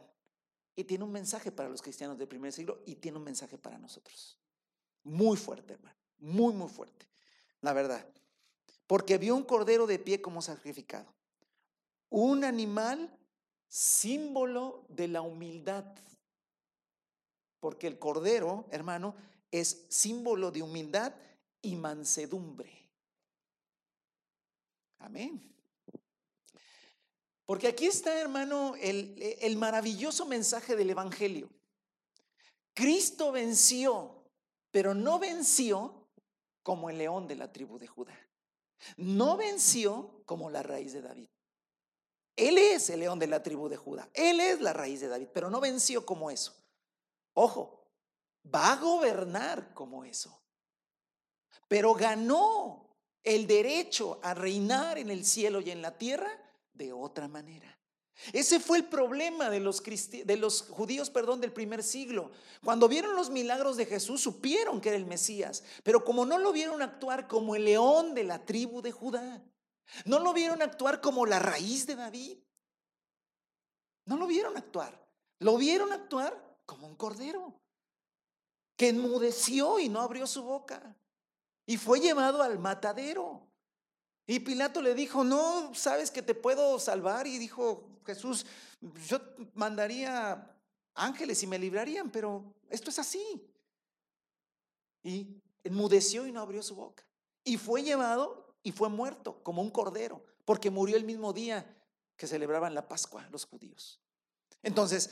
Y tiene un mensaje para los cristianos del primer siglo y tiene un mensaje para nosotros. Muy fuerte, hermano. Muy, muy fuerte la verdad. porque vio un cordero de pie como sacrificado. Un animal símbolo de la humildad. Porque el cordero, hermano, es símbolo de humildad y mansedumbre. Amén. Porque aquí está, hermano, el, el, maravilloso mensaje del Evangelio. Cristo venció, pero no venció como el león de la tribu de Judá. No venció como la raíz de David. Él es el león de la tribu de Judá. Él es la raíz de David, pero no venció como eso. Ojo, va a gobernar como eso. Pero ganó el derecho a reinar en el cielo y en la tierra de otra manera. Ese fue el problema de los, judíos perdón, del primer siglo. Cuando vieron los milagros de Jesús, supieron que era el Mesías, pero como no lo vieron actuar como el león de la tribu de Judá, no lo vieron actuar como la raíz de David, no lo vieron actuar, lo vieron actuar como un cordero que enmudeció y no abrió su boca y fue llevado al matadero. Y Pilato le dijo, no, sabes que te puedo salvar. Y dijo Jesús, yo mandaría ángeles y me librarían, pero esto es así. Y enmudeció y no abrió su boca. Y fue llevado y fue muerto como un cordero, porque murió el mismo día que celebraban la Pascua los judíos. Entonces,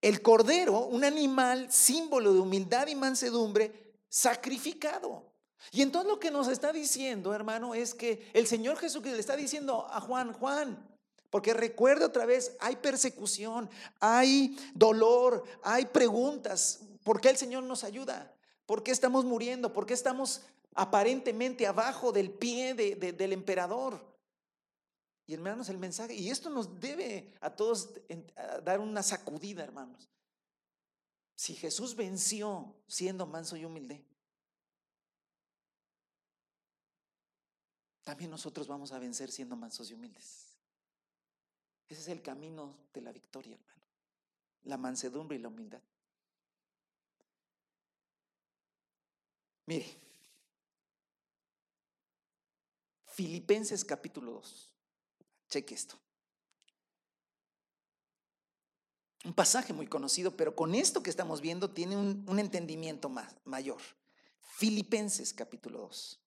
el cordero, un animal símbolo de humildad y mansedumbre, sacrificado. Y entonces lo que nos está diciendo, hermano, es que el Señor Jesucristo le está diciendo a Juan, Juan, porque recuerda otra vez, hay persecución, hay dolor, hay preguntas. ¿Por qué el Señor nos ayuda? ¿Por qué estamos muriendo? ¿Por qué estamos aparentemente abajo del pie del emperador? Y hermanos, el mensaje, y esto nos debe a todos dar una sacudida, hermanos. Si Jesús venció siendo manso y humilde, también nosotros vamos a vencer siendo mansos y humildes. Ese es el camino de la victoria, hermano. La mansedumbre y la humildad. Mire, Filipenses capítulo 2. Cheque esto. Un pasaje muy conocido, pero con esto que estamos viendo tiene un, entendimiento mayor. Filipenses capítulo 2.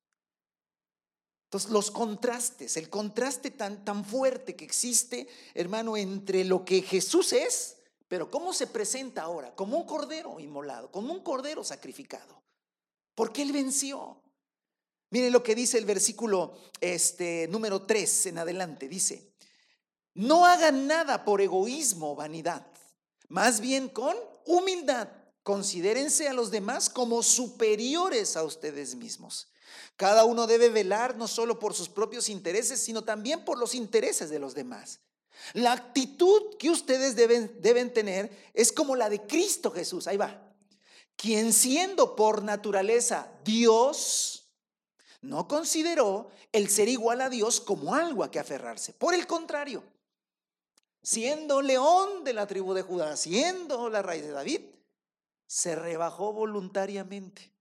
Entonces, los contrastes, el contraste tan, tan fuerte que existe, hermano, entre lo que Jesús es, pero cómo se presenta ahora, como un cordero inmolado, como un cordero sacrificado. Porque Él venció. Miren lo que dice el versículo este, número 3 en adelante. Dice, no hagan nada por egoísmo o vanidad, más bien con humildad. Considérense a los demás como superiores a ustedes mismos. Cada uno debe velar no solo por sus propios intereses, sino también por los intereses de los demás. La actitud que ustedes deben, deben tener es como la de Cristo Jesús. Ahí va. Quien siendo por naturaleza Dios, no consideró el ser igual a Dios como algo a que aferrarse. Por el contrario, siendo león de la tribu de Judá, siendo la raíz de David, se rebajó voluntariamente,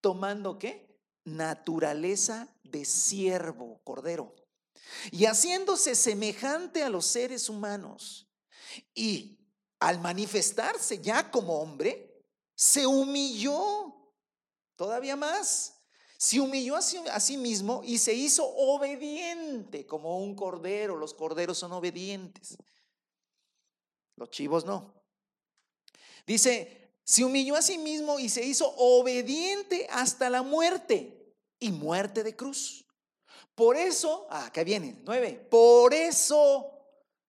tomando qué? Naturaleza de siervo, cordero, y haciéndose semejante a los seres humanos. Y al manifestarse ya como hombre, se humilló todavía más. Se humilló a sí, mismo y se hizo obediente como un cordero. Los corderos son obedientes. Los chivos no. Dice, se humilló a sí mismo y se hizo obediente hasta la muerte y muerte de cruz. Por eso, ah, acá viene, nueve, por eso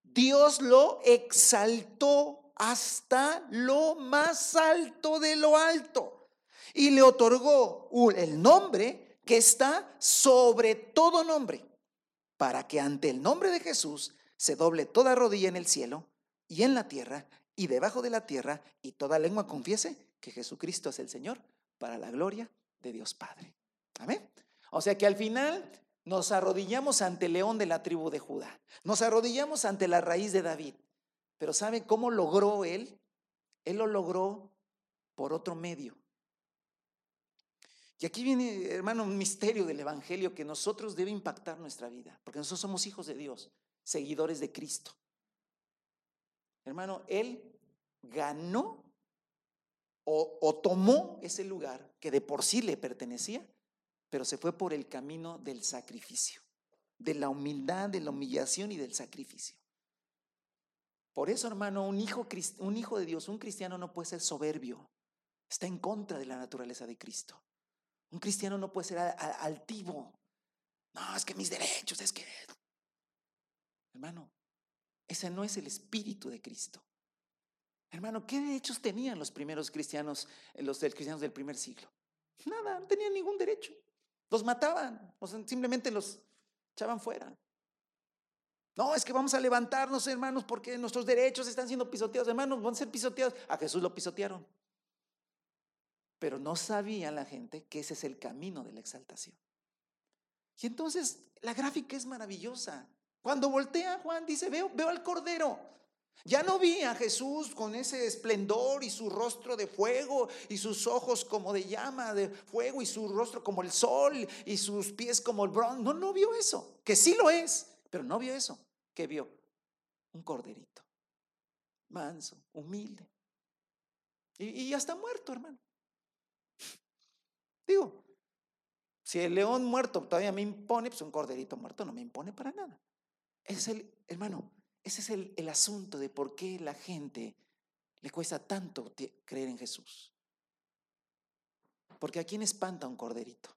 Dios lo exaltó hasta lo más alto de lo alto y le otorgó el nombre que está sobre todo nombre, para que ante el nombre de Jesús se doble toda rodilla en el cielo y en la tierra y debajo de la tierra, y toda lengua confiese que Jesucristo es el Señor, para la gloria de Dios Padre. Amén. O sea que al final nos arrodillamos ante el león de la tribu de Judá, nos arrodillamos ante la raíz de David. Pero ¿sabe cómo logró él? Él lo logró por otro medio. Y aquí viene, hermano, un misterio del Evangelio que nosotros debe impactar nuestra vida, porque nosotros somos hijos de Dios, seguidores de Cristo. Hermano, Él ganó o, tomó ese lugar que de por sí le pertenecía, pero se fue por el camino del sacrificio, de la humildad, de la humillación y del sacrificio. Por eso, hermano, un hijo, de Dios, un cristiano no puede ser soberbio, está en contra de la naturaleza de Cristo. Un cristiano no puede ser altivo. No, es que mis derechos, es que... Hermano, ese no es el espíritu de Cristo. Hermano, ¿qué derechos tenían los primeros cristianos, los cristianos del primer siglo? Nada, no tenían ningún derecho. Los mataban, o simplemente los echaban fuera. No, es que vamos a levantarnos, hermanos, porque nuestros derechos están siendo pisoteados. Hermanos, van a ser pisoteados. A Jesús lo pisotearon. Pero no sabía la gente que ese es el camino de la exaltación. Y entonces la gráfica es maravillosa. Cuando voltea Juan dice, veo, veo al Cordero. Ya no vi a Jesús con ese esplendor y su rostro de fuego y sus ojos como de llama de fuego y su rostro como el sol y sus pies como el bronce. No, no vio eso, que sí lo es, pero no vio eso. ¿Qué vio? Un corderito, manso, humilde. Y, y ya está muerto, hermano. Digo, si el león muerto todavía me impone, pues un corderito muerto no me impone para nada. es el, hermano, ese es el, asunto de por qué la gente le cuesta tanto creer en Jesús. Porque a quién espanta un corderito?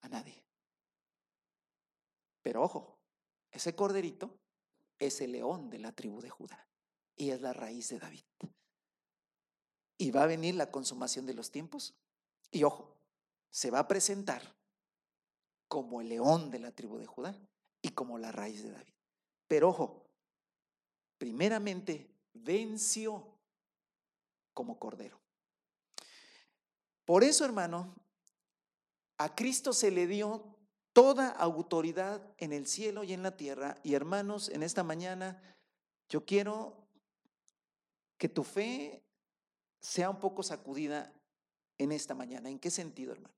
A nadie. Pero ojo, ese corderito es el león de la tribu de Judá y es la raíz de David. Y va a venir la consumación de los tiempos. Y ojo, se va a presentar como el león de la tribu de Judá y como la raíz de David. Pero ojo, primeramente venció como cordero. Por eso, hermano, a Cristo se le dio toda autoridad en el cielo y en la tierra. Y hermanos, en esta mañana yo quiero que tu fe sea un poco sacudida en esta mañana. ¿En qué sentido, hermano?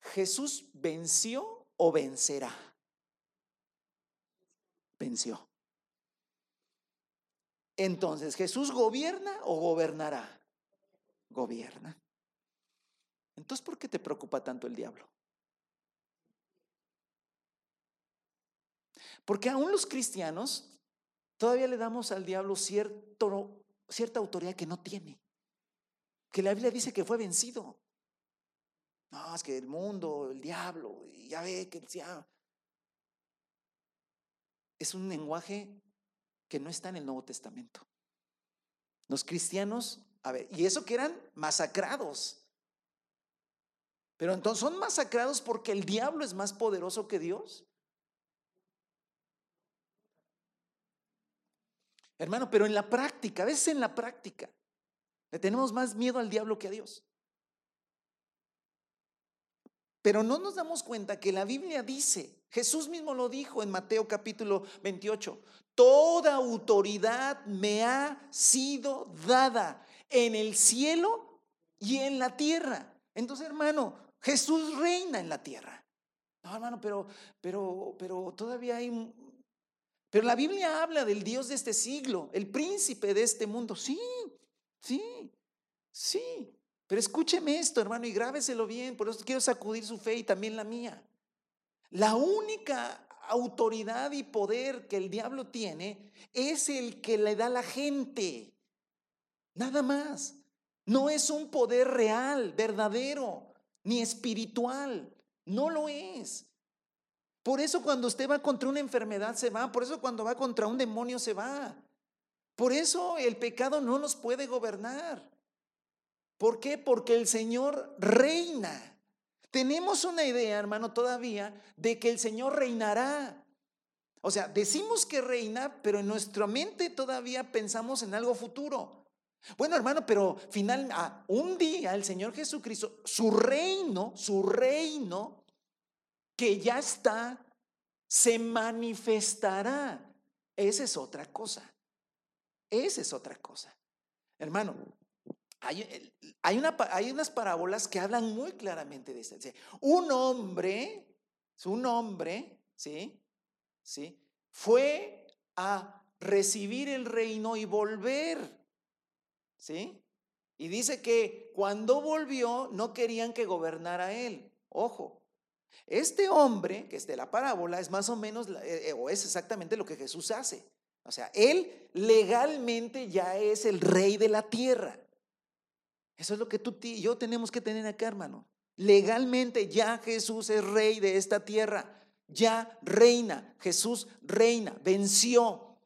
¿Jesús venció o vencerá? Venció. Entonces, ¿Jesús gobierna o gobernará? Gobierna. Entonces, ¿por qué te preocupa tanto el diablo? Porque aún los cristianos todavía le damos al diablo cierto cierta autoridad que no tiene. Que la Biblia dice que fue vencido. No, es que el mundo, el diablo, ya ve que el Es un lenguaje que no está en el Nuevo Testamento. Los cristianos, a ver, y eso que eran masacrados. Pero entonces son masacrados porque el diablo es más poderoso que Dios. Hermano, pero en la práctica, a veces en la práctica, le tenemos más miedo al diablo que a Dios. Pero no nos damos cuenta que la Biblia dice, Jesús mismo lo dijo en Mateo capítulo 28, toda autoridad me ha sido dada en el cielo y en la tierra. Entonces, hermano, Jesús reina en la tierra. No, hermano, pero, pero, pero todavía hay pero la Biblia habla del Dios de este siglo, el príncipe de este mundo. Sí, sí, sí. Pero escúcheme esto, hermano, y grábeselo bien. Por eso quiero sacudir su fe y también la mía. La única autoridad y poder que el diablo tiene es el que le da la gente. Nada más. No es un poder real, verdadero, ni espiritual. No lo es. Por eso cuando usted va contra una enfermedad se va, por eso cuando va contra un demonio se va. Por eso el pecado no nos puede gobernar. ¿Por qué? Porque el Señor reina. Tenemos una idea, hermano, todavía de que el Señor reinará. O sea, decimos que reina, pero en nuestra mente todavía pensamos en algo futuro. Bueno, hermano, pero final, un día el Señor Jesucristo, su reino, su reino que ya está, se manifestará. Esa es otra cosa. Esa es otra cosa. Hermano, Hay, una, hay unas parábolas que hablan muy claramente de esto. Un hombre, un hombre, ¿sí? ¿sí? Fue a recibir el reino y volver, ¿sí? Y dice que cuando volvió no querían que gobernara él. Ojo, este hombre, que es de la parábola, es más o menos, eh, o es exactamente lo que Jesús hace. O sea, él legalmente ya es el rey de la tierra. Eso es lo que tú y yo tenemos que tener acá, hermano. Legalmente ya Jesús es rey de esta tierra. Ya reina. Jesús reina. Venció.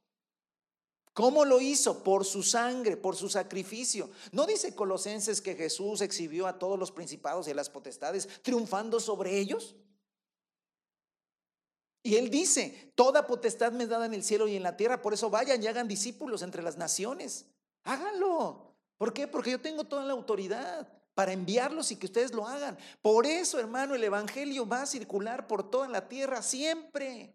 ¿Cómo lo hizo? Por su sangre, por su sacrificio. ¿No dice Colosenses que Jesús exhibió a todos los principados y las potestades triunfando sobre ellos? Y él dice, toda potestad me es dada en el cielo y en la tierra, por eso vayan y hagan discípulos entre las naciones. Háganlo. ¿Por qué? Porque yo tengo toda la autoridad para enviarlos y que ustedes lo hagan. Por eso, hermano, el Evangelio va a circular por toda la tierra siempre.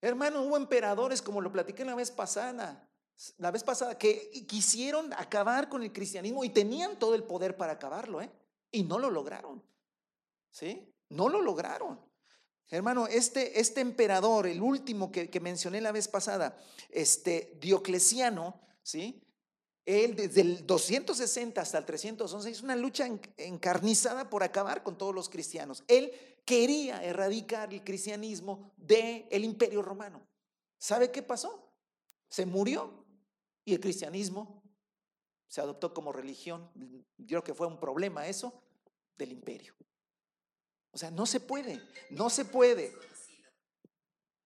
Hermano, hubo emperadores, como lo platiqué la vez pasada, la vez pasada, que quisieron acabar con el cristianismo y tenían todo el poder para acabarlo, ¿eh? Y no lo lograron. ¿Sí? No lo lograron. Hermano, este, este emperador, el último que, que, mencioné la vez pasada, este Diocleciano, ¿sí? Él desde el 260 hasta el 311 hizo una lucha encarnizada por acabar con todos los cristianos. Él quería erradicar el cristianismo del el imperio romano. ¿Sabe qué pasó? Se murió y el cristianismo se adoptó como religión. Yo creo que fue un problema eso del imperio. O sea, no se puede, no se puede.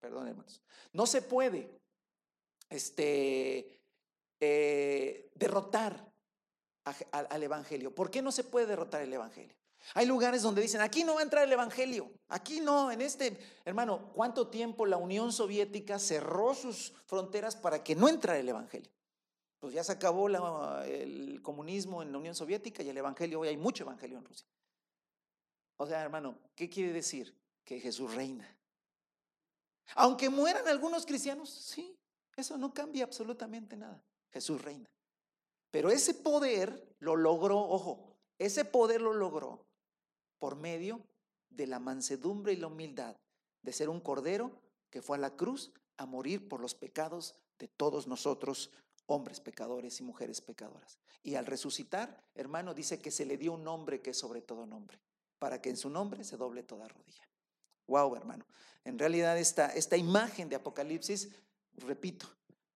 Perdón, hermanos. No se puede este, eh, derrotar al Evangelio. ¿Por qué no se puede derrotar el Evangelio? Hay lugares donde dicen, aquí no va a entrar el Evangelio, aquí no, en este, hermano, ¿cuánto tiempo la Unión Soviética cerró sus fronteras para que no entrara el Evangelio? Pues ya se acabó el comunismo en la Unión Soviética y el Evangelio, hoy hay mucho Evangelio en Rusia. O sea, hermano, ¿qué quiere decir? Que Jesús reina. Aunque mueran algunos cristianos, sí, eso no cambia absolutamente nada. Jesús reina. Pero ese poder lo logró, ojo, ese poder lo logró por medio de la mansedumbre y la humildad de ser un cordero que fue a la cruz a morir por los pecados de todos nosotros, hombres pecadores y mujeres pecadoras. Y al resucitar, hermano, dice que se le dio un nombre que es sobre todo nombre, para que en su nombre se doble toda rodilla. Wow, hermano. En realidad esta, esta imagen de Apocalipsis, repito,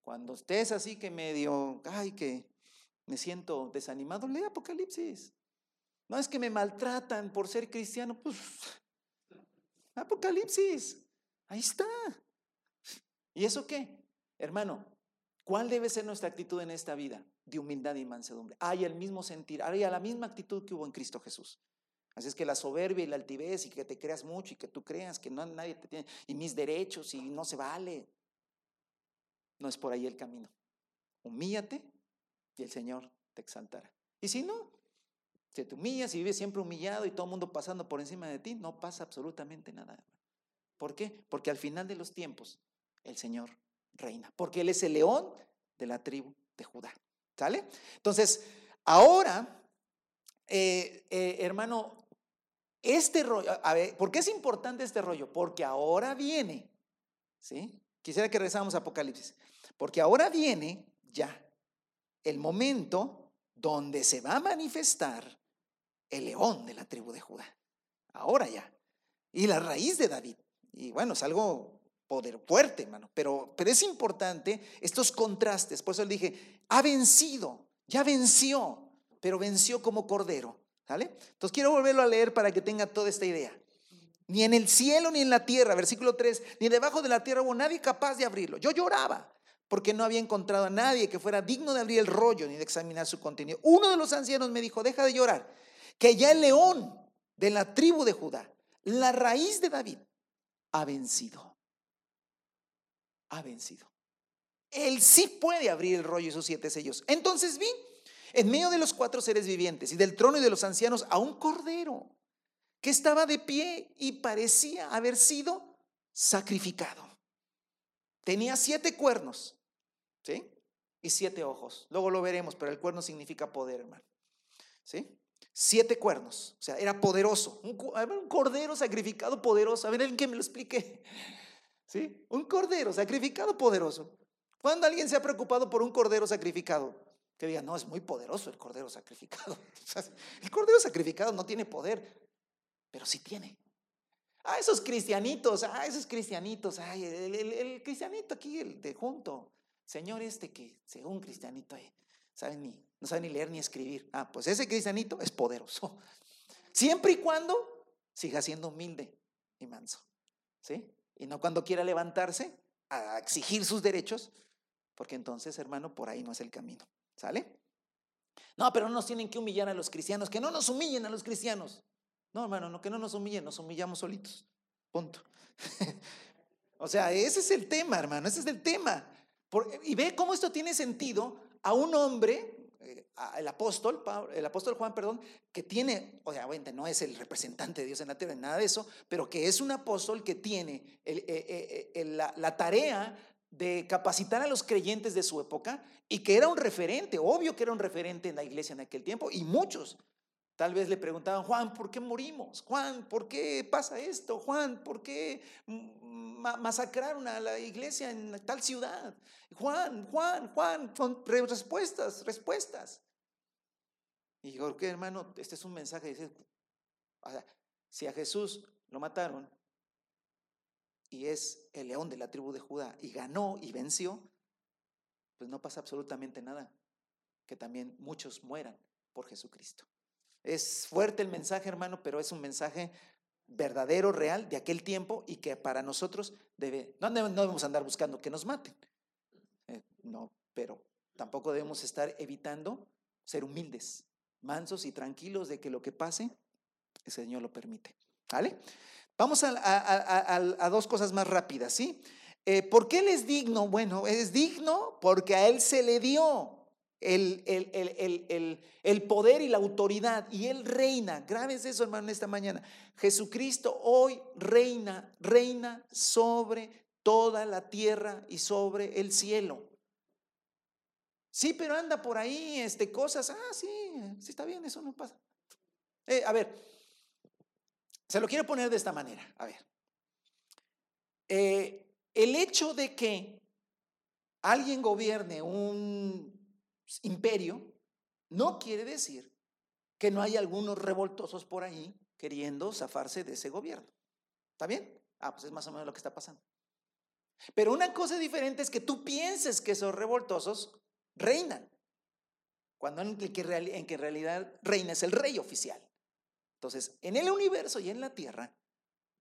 cuando estés así que medio, ay, que me siento desanimado, lee Apocalipsis. No es que me maltratan por ser cristiano, pues [laughs] Apocalipsis, ahí está. ¿Y eso qué? Hermano, ¿cuál debe ser nuestra actitud en esta vida? De humildad y mansedumbre. Hay el mismo sentir, hay la misma actitud que hubo en Cristo Jesús. Así es que la soberbia y la altivez y que te creas mucho y que tú creas que no nadie te tiene y mis derechos y no se vale. No es por ahí el camino. Humíllate y el Señor te exaltará. Y si no, si te humillas y vives siempre humillado y todo el mundo pasando por encima de ti, no pasa absolutamente nada. ¿Por qué? Porque al final de los tiempos el Señor reina. Porque Él es el león de la tribu de Judá. ¿Sale? Entonces, ahora, eh, eh, hermano, este rollo, a ver, ¿por qué es importante este rollo? Porque ahora viene, ¿sí? Quisiera que rezamos Apocalipsis. Porque ahora viene ya el momento donde se va a manifestar el león de la tribu de Judá. Ahora ya. Y la raíz de David. Y bueno, es algo poder fuerte, hermano. Pero, pero es importante estos contrastes. Por eso le dije, ha vencido, ya venció, pero venció como cordero. ¿Sale? Entonces quiero volverlo a leer para que tenga toda esta idea. Ni en el cielo ni en la tierra, versículo 3, ni debajo de la tierra hubo nadie capaz de abrirlo. Yo lloraba porque no había encontrado a nadie que fuera digno de abrir el rollo ni de examinar su contenido. Uno de los ancianos me dijo, deja de llorar que ya el león de la tribu de Judá, la raíz de David, ha vencido. Ha vencido. Él sí puede abrir el rollo y sus siete sellos. Entonces vi en medio de los cuatro seres vivientes y del trono y de los ancianos a un cordero que estaba de pie y parecía haber sido sacrificado. Tenía siete cuernos, ¿sí? y siete ojos. Luego lo veremos, pero el cuerno significa poder, hermano. ¿Sí? Siete cuernos. O sea, era poderoso. Un, cordero sacrificado poderoso. A ver, alguien que me lo explique. [laughs] ¿Sí? Un cordero sacrificado poderoso. ¿Cuándo alguien se ha preocupado por un cordero sacrificado? Que diga, no, es muy poderoso el cordero sacrificado. [laughs] El cordero sacrificado no tiene poder, pero sí tiene. Ah, esos cristianitos, ah, esos cristianitos, ay, el, cristianito aquí, el de junto, señor este que según cristianito eh, sabe ni, no sabe ni leer ni escribir. Ah, pues ese cristianito es poderoso. [laughs] Siempre y cuando siga siendo humilde y manso. ¿Sí? Y no cuando quiera levantarse a exigir sus derechos, porque entonces, hermano, por ahí no es el camino. ¿Sale? No, pero no nos tienen que humillar a los cristianos, que no nos humillen a los cristianos. No, hermano, no, que no nos humillen, nos humillamos solitos. Punto. [laughs] o sea, ese es el tema, hermano, ese es el tema. Y ve cómo esto tiene sentido a un hombre, eh, el apóstol, el apóstol Juan, perdón, que tiene, obviamente no es el representante de Dios en la tierra, nada de eso, pero que es un apóstol que tiene eh, eh, la, la tarea de capacitar a los creyentes de su época y que era un referente, obvio que era un referente en la iglesia en aquel tiempo, y muchos tal vez le preguntaban, Juan, ¿por qué morimos? Juan, ¿por qué pasa esto? Juan, ¿por qué masacraron a la iglesia en tal ciudad? Juan, Juan, Juan, son respuestas, respuestas. Y yo creo hermano, este es un mensaje, dice, si a Jesús lo mataron, y es el león de la tribu de Judá y ganó y venció, pues no pasa absolutamente nada. Que también muchos mueran por Jesucristo. Es fuerte el mensaje, hermano, pero es un mensaje verdadero, real, de aquel tiempo y que para nosotros debe, no, debemos andar buscando que nos maten. Eh, no, pero tampoco debemos estar evitando ser humildes, mansos y tranquilos de que lo que pase, el Señor lo permite. ¿Vale? Vamos a, dos cosas más rápidas, ¿sí? Eh, ¿Por qué Él es digno? Bueno, es digno porque a Él se le dio el, el, poder y la autoridad y Él reina. Grabes eso, hermano, esta mañana. Jesucristo hoy reina, reina sobre toda la tierra y sobre el cielo. Sí, pero anda por ahí este, cosas. Ah, sí, sí está bien, eso no pasa. Eh, a ver, se lo quiero poner de esta manera. A ver. Eh, el hecho de que alguien gobierne un imperio no quiere decir que no hay algunos revoltosos por ahí queriendo zafarse de ese gobierno. ¿Está bien? Ah, pues es más o menos lo que está pasando. Pero una cosa diferente es que tú pienses que esos revoltosos reinan, cuando en que, en realidad reina es el rey oficial. Entonces, en el universo y en la tierra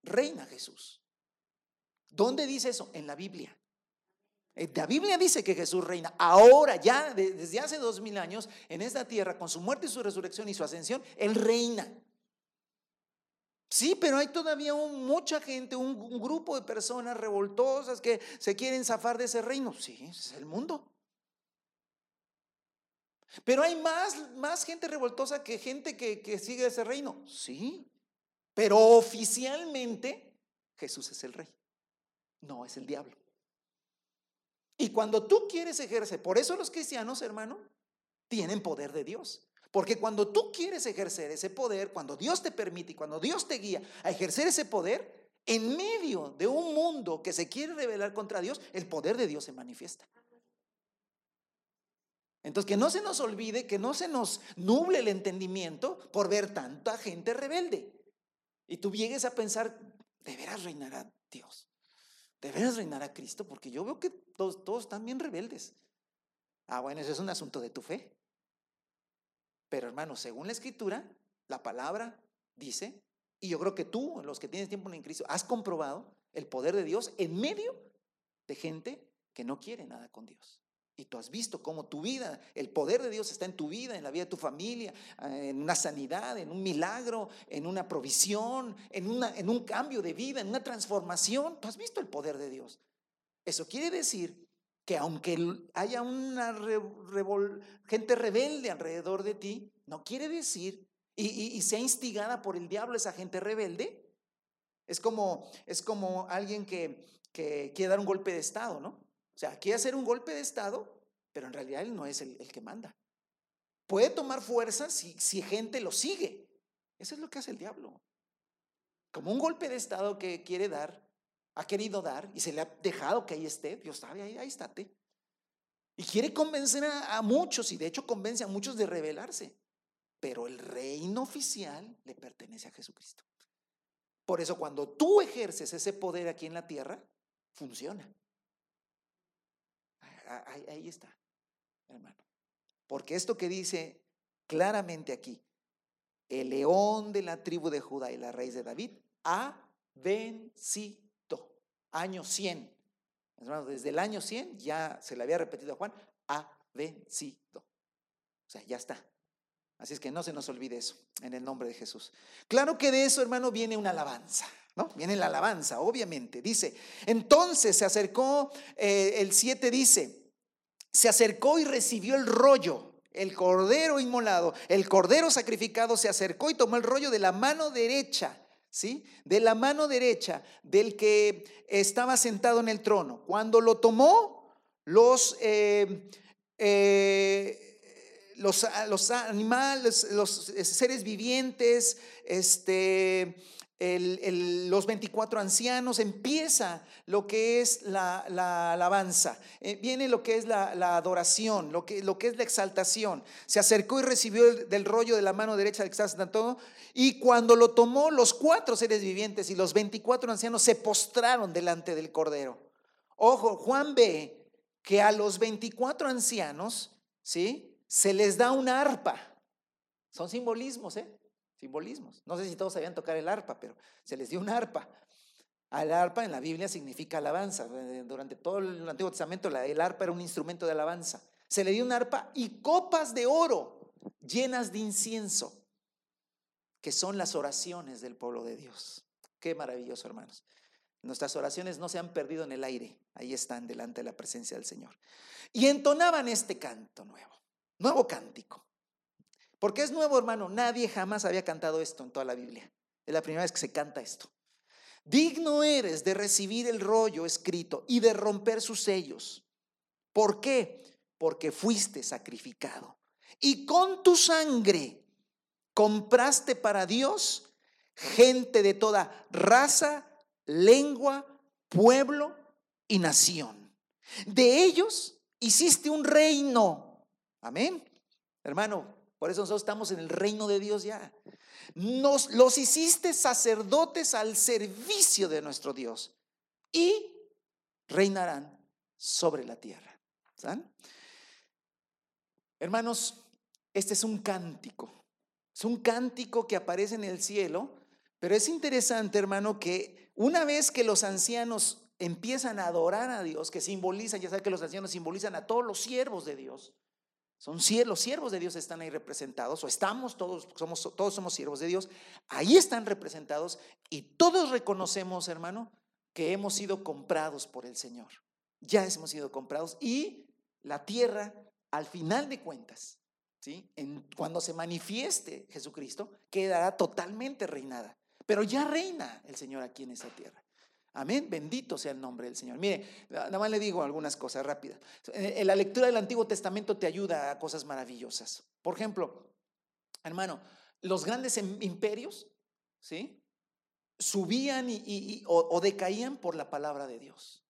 reina Jesús. ¿Dónde dice eso? En la Biblia. Eh, la Biblia dice que Jesús reina. Ahora, ya desde hace dos mil años, en esta tierra, con su muerte y su resurrección y su ascensión, Él reina. Sí, pero hay todavía mucha gente, un, un, grupo de personas revoltosas que se quieren zafar de ese reino. Sí, es el mundo. Pero hay más, más gente revoltosa que gente que, que sigue ese reino. Sí, pero oficialmente Jesús es el rey. No es el diablo. Y cuando tú quieres ejercer, por eso los cristianos, hermano, tienen poder de Dios. Porque cuando tú quieres ejercer ese poder, cuando Dios te permite y cuando Dios te guía a ejercer ese poder, en medio de un mundo que se quiere rebelar contra Dios, el poder de Dios se manifiesta. Entonces, que no se nos olvide, que no se nos nuble el entendimiento por ver tanta gente rebelde. Y tú llegues a pensar, ¿de veras reinará Dios? ¿De veras reinará Cristo? Porque yo veo que todos, todos están bien rebeldes. Ah, bueno, eso es un asunto de tu fe. Pero hermano, según la escritura, la palabra dice, y yo creo que tú, los que tienes tiempo en Cristo, has comprobado el poder de Dios en medio de gente que no quiere nada con Dios. Y tú has visto cómo tu vida, el poder de Dios está en tu vida, en la vida de tu familia, eh, en una sanidad, en un milagro, en una provisión, en, una, en un cambio de vida, en una transformación. Tú has visto el poder de Dios. Eso quiere decir que aunque haya una gente rebelde alrededor de ti, no quiere decir, y, sea instigada por el diablo esa gente rebelde, es como, es como alguien que, que quiere dar un golpe de Estado, ¿no? O sea, quiere hacer un golpe de Estado, pero en realidad él no es el, que manda. Puede tomar fuerza si, si gente lo sigue. Eso es lo que hace el diablo. Como un golpe de Estado que quiere dar, ha querido dar y se le ha dejado que ahí esté, Dios sabe, ahí, ahí estate. Y quiere convencer a, muchos, y de hecho convence a muchos de rebelarse. Pero el reino oficial le pertenece a Jesucristo. Por eso cuando tú ejerces ese poder aquí en la tierra, funciona. Ahí, está, hermano. Porque esto que dice claramente aquí, el león de la tribu de Judá y la raíz de David ha vencido. Año 100. desde el año 100 ya se le había repetido a Juan, ha vencido. O sea, ya está. Así es que no se nos olvide eso, en el nombre de Jesús. Claro que de eso, hermano, viene una alabanza. ¿No? Viene la alabanza, obviamente. Dice, entonces se acercó, eh, el 7 dice, se acercó y recibió el rollo el cordero inmolado, el cordero sacrificado se acercó y tomó el rollo de la mano derecha, ¿sí? De la mano derecha del que estaba sentado en el trono. Cuando lo tomó, los, eh, eh, los, los, animales, los seres vivientes, este, los 24 ancianos, empieza lo que es la, alabanza, eh, viene lo que es la, adoración, lo que, es la exaltación. Se acercó y recibió del rollo de la mano derecha está todo, y cuando lo tomó, los cuatro seres vivientes y los 24 ancianos se postraron delante del Cordero. Ojo, Juan ve que a los 24 ancianos, ¿sí? Se les da una arpa. Son simbolismos, ¿eh? Simbolismos. No sé si todos sabían tocar el arpa, pero se les dio un arpa. Al arpa en la Biblia significa alabanza. Durante todo el Antiguo Testamento el arpa era un instrumento de alabanza. Se le dio un arpa y copas de oro llenas de incienso, que son las oraciones del pueblo de Dios. Qué maravilloso, hermanos. Nuestras oraciones no se han perdido en el aire, ahí están delante de la presencia del Señor. Y entonaban este canto nuevo, nuevo cántico. Porque es nuevo, hermano. Nadie jamás había cantado esto en toda la Biblia. Es la primera vez que se canta esto. Digno eres de recibir el rollo escrito y de romper sus sellos. ¿Por qué? Porque fuiste sacrificado. Y con tu sangre compraste para Dios gente de toda raza, lengua, pueblo y nación. De ellos hiciste un reino. Amén. Hermano, por eso nosotros estamos en el reino de Dios ya. Nos los hiciste sacerdotes al servicio de nuestro Dios y reinarán sobre la tierra. Hermanos, este es un cántico. Es un cántico que aparece en el cielo, pero es interesante, hermano, que una vez que los ancianos empiezan a adorar a Dios, que simbolizan, ya saben que los ancianos simbolizan a todos los siervos de Dios, son los siervos de Dios están ahí representados, o estamos todos, somos, todos somos siervos de Dios, ahí están representados y todos reconocemos, hermano, que hemos sido comprados por el Señor. Ya hemos sido comprados y la tierra, al final de cuentas, ¿sí? En, cuando se manifieste Jesucristo, quedará totalmente reinada. Pero ya reina el Señor aquí en esa tierra. Amén. Bendito sea el nombre del Señor. Mire, nada más le digo algunas cosas rápidas. En la lectura del Antiguo Testamento te ayuda a cosas maravillosas. Por ejemplo, hermano, los grandes imperios, ¿sí? Subían y, o, decaían por la palabra de Dios.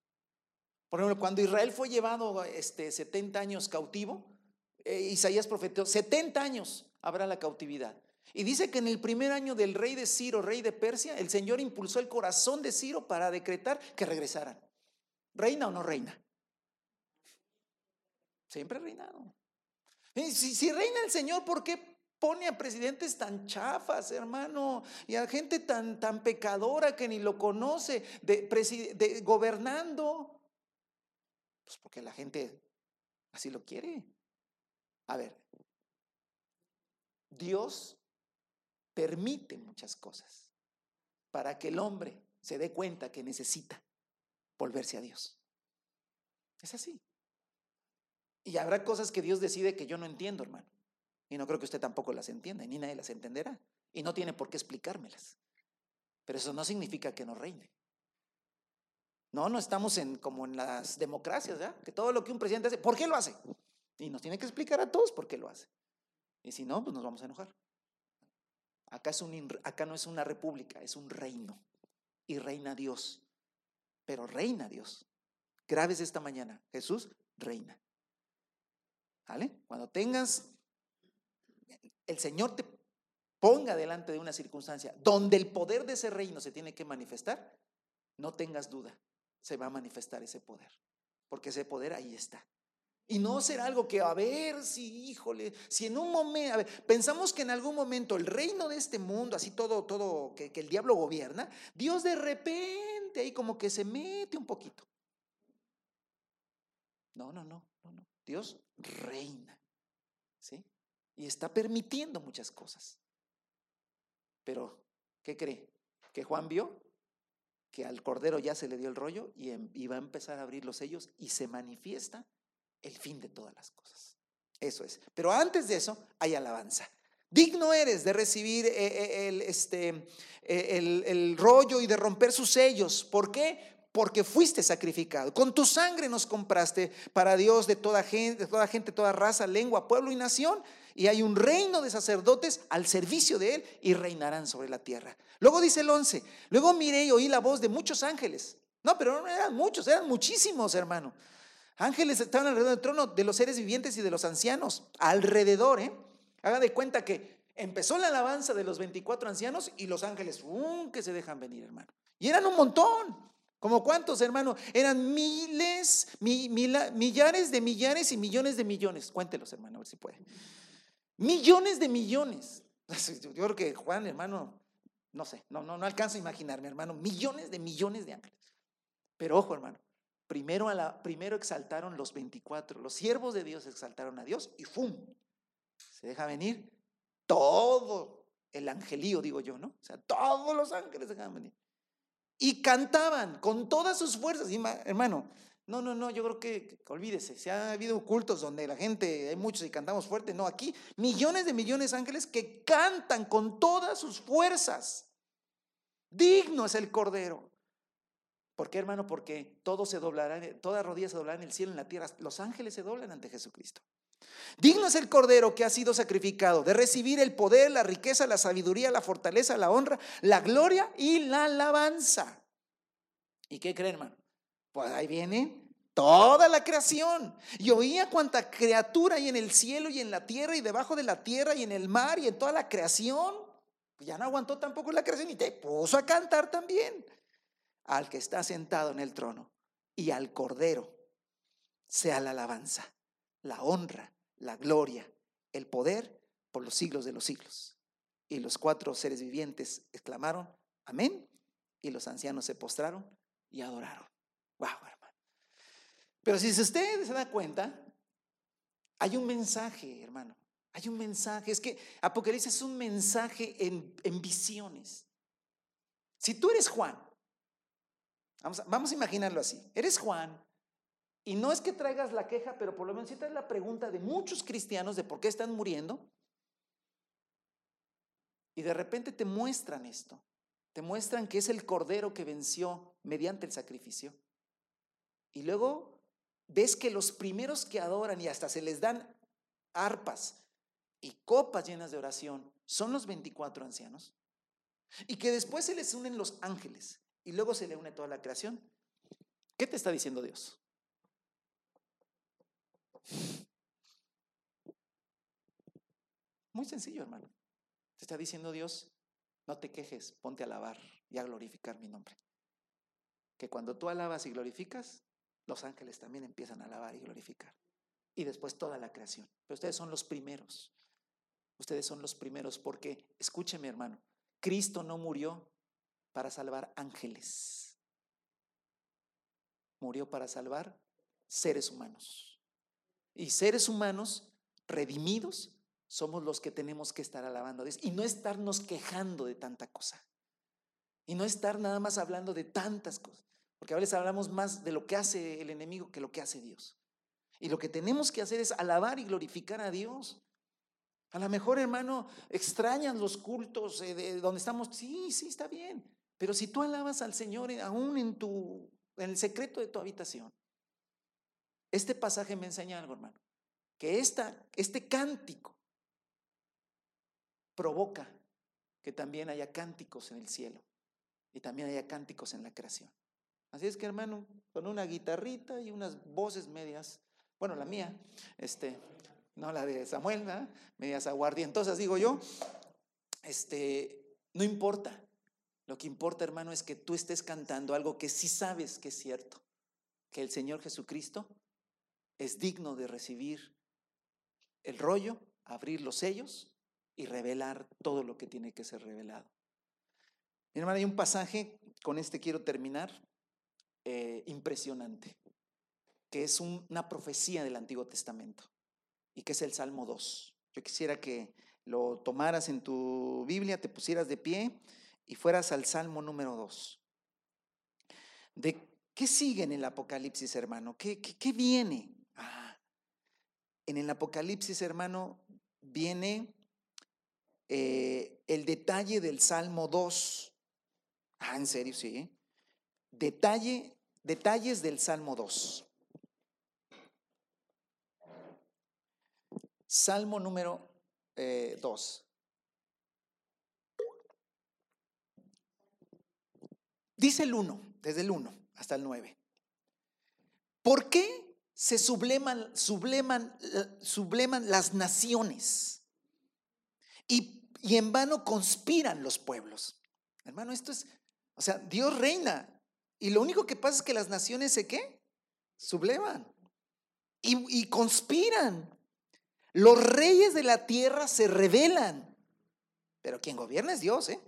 Por ejemplo, cuando Israel fue llevado este, 70 años cautivo, eh, Isaías profetizó, 70 años habrá la cautividad. Y dice que en el primer año del rey de Ciro, rey de Persia, el Señor impulsó el corazón de Ciro para decretar que regresaran. ¿Reina o no reina? Siempre reinado. Si, si reina el Señor, ¿por qué pone a presidentes tan chafas, hermano? Y a gente tan, tan pecadora que ni lo conoce, de gobernando. Pues porque la gente así lo quiere. A ver, Dios permite muchas cosas para que el hombre se dé cuenta que necesita volverse a Dios. Es así. Y habrá cosas que Dios decide que yo no entiendo, hermano. Y no creo que usted tampoco las entienda, ni nadie las entenderá. Y no tiene por qué explicármelas. Pero eso no significa que no reine. No, no estamos en, como en las democracias, ¿ya? Que todo lo que un presidente hace, ¿por qué lo hace? Y nos tiene que explicar a todos por qué lo hace. Y si no, pues nos vamos a enojar. Acá, es un, acá no es una república, es un reino. Y reina Dios. Pero reina Dios. Graves esta mañana. Jesús reina. ¿Vale? Cuando tengas, el Señor te ponga delante de una circunstancia donde el poder de ese reino se tiene que manifestar, no tengas duda, se va a manifestar ese poder. Porque ese poder ahí está. Y no será algo que, a ver, si, híjole, si en un momento, a ver, pensamos que en algún momento el reino de este mundo, así todo, todo, que, el diablo gobierna, Dios de repente ahí como que se mete un poquito. No, no, no, no, no. Dios reina. ¿Sí? Y está permitiendo muchas cosas. Pero, ¿qué cree? Que Juan vio que al Cordero ya se le dio el rollo y, em, va a empezar a abrir los sellos y se manifiesta el fin de todas las cosas. Eso es. Pero antes de eso hay alabanza. Digno eres de recibir eh, eh, el, este, eh, el, el rollo y de romper sus sellos. ¿Por qué? porque fuiste sacrificado. Con tu sangre nos compraste para Dios de toda gente, de toda gente, toda raza, lengua, pueblo y nación. Y hay un reino de sacerdotes al servicio de Él y reinarán sobre la tierra. Luego dice el 11, luego miré y oí la voz de muchos ángeles. No, pero no eran muchos, eran muchísimos, hermano. Ángeles estaban alrededor del trono de los seres vivientes y de los ancianos, alrededor, ¿eh? Haga de cuenta que empezó la alabanza de los 24 ancianos y los ángeles, ¡um! que se dejan venir, hermano. Y eran un montón. ¿Como cuántos, hermano? Eran miles, millares de millares y millones de millones. Cuéntelos, hermano, a ver si puede. Millones de millones. [laughs] Yo creo que Juan, hermano, no sé, no, no, no alcanzo a imaginarme, hermano, millones de millones de ángeles. Pero ojo, hermano, primero, exaltaron los 24, los siervos de Dios exaltaron a Dios y ¡fum! Se deja venir todo el angelío, digo yo, ¿no? O sea, todos los ángeles dejan venir y cantaban con todas sus fuerzas. hermano, no, no, no, yo creo que, olvídese, se ha habido cultos donde la gente, hay muchos y cantamos fuerte, no, aquí millones de millones de ángeles que cantan con todas sus fuerzas. Digno es el Cordero. ¿Por qué, hermano? Porque todo se doblará, todas rodillas se doblarán en el cielo, en la tierra. Los ángeles se doblan ante Jesucristo. Digno es el Cordero que ha sido sacrificado de recibir el poder, la riqueza, la sabiduría, la fortaleza, la honra, la gloria y la alabanza. ¿Y qué creen, hermano? Pues ahí viene toda la creación. Y oía cuánta criatura hay en el cielo y en la tierra y debajo de la tierra y en el mar y en toda la creación. Ya no aguantó tampoco la creación y te puso a cantar también. Al que está sentado en el trono y al Cordero sea la alabanza, la honra, la gloria, el poder por los siglos de los siglos. Y los cuatro seres vivientes exclamaron, amén. Y los ancianos se postraron y adoraron. Wow, hermano. Pero si usted se da cuenta, hay un mensaje, hermano. Hay un mensaje. Es que Apocalipsis es un mensaje en, en visiones. Si tú eres Juan, vamos a, imaginarlo así. Eres Juan y no es que traigas la queja, pero por lo menos si traes la pregunta de muchos cristianos de por qué están muriendo. Y de repente te muestran esto. Te muestran que es el cordero que venció mediante el sacrificio. Y luego ves que los primeros que adoran y hasta se les dan arpas y copas llenas de oración son los 24 ancianos. Y que después se les unen los ángeles y luego se le une toda la creación. ¿Qué te está diciendo Dios? Muy sencillo, hermano. Te está diciendo Dios, no te quejes, ponte a alabar y a glorificar mi nombre. Que cuando tú alabas y glorificas, los ángeles también empiezan a alabar y glorificar. Y después toda la creación. Pero ustedes son los primeros. Ustedes son los primeros porque, escúcheme hermano, Cristo no murió para salvar ángeles. Murió para salvar seres humanos. Y seres humanos redimidos somos los que tenemos que estar alabando a Dios y no estarnos quejando de tanta cosa. Y no estar nada más hablando de tantas cosas. Porque a veces hablamos más de lo que hace el enemigo que lo que hace Dios. Y lo que tenemos que hacer es alabar y glorificar a Dios. A lo mejor, hermano, extrañan los cultos eh, de donde estamos. Sí, sí, está bien. Pero si tú alabas al Señor aún en tu en el secreto de tu habitación, este pasaje me enseña algo, hermano, que esta, este cántico provoca que también haya cánticos en el cielo y también haya cánticos en la creación. Así es que hermano, con una guitarrita y unas voces medias, bueno, la mía, este, no la de Samuel, medias aguardientosas, digo yo, este, no importa. Lo que importa, hermano, es que tú estés cantando algo que sí sabes que es cierto, que el Señor Jesucristo es digno de recibir el rollo, abrir los sellos y revelar todo lo que tiene que ser revelado. Mi hermano, hay un pasaje, con este quiero terminar, eh, impresionante, que es una profecía del Antiguo Testamento y que es el Salmo 2. Yo quisiera que lo tomaras en tu Biblia, te pusieras de pie y fueras al Salmo número 2. ¿De qué sigue en el Apocalipsis, hermano? ¿Qué, qué, viene? Ah, en el Apocalipsis, hermano, viene eh, el detalle del Salmo 2. Ah, en serio, sí. Detalle, detalles del Salmo 2. Salmo número 2. Eh, Dice el 1, desde el 1 hasta el 9. ¿Por qué se subleman, subleman, subleman las naciones? Y y en vano conspiran los pueblos. Hermano, esto es, o sea, Dios reina y lo único que pasa es que las naciones se qué? Sublevan y, y conspiran. Los reyes de la tierra se rebelan, pero quien gobierna es Dios, ¿eh?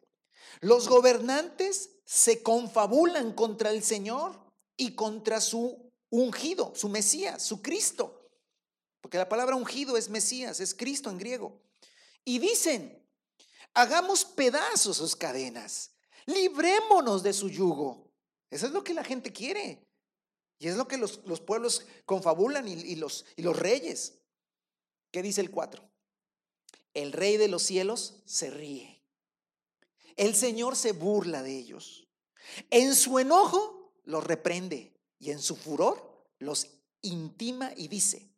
Los gobernantes se confabulan contra el Señor y contra su ungido, su Mesías, su Cristo. Porque la palabra ungido es Mesías, es Cristo en griego. Y dicen, Hagamos pedazos sus cadenas. Librémonos de su yugo. Eso es lo que la gente quiere. Y es lo que los, pueblos confabulan y, los, y los reyes. ¿Qué dice el 4? El rey de los cielos se ríe. El Señor se burla de ellos. En su enojo los reprende y en su furor los intima y dice,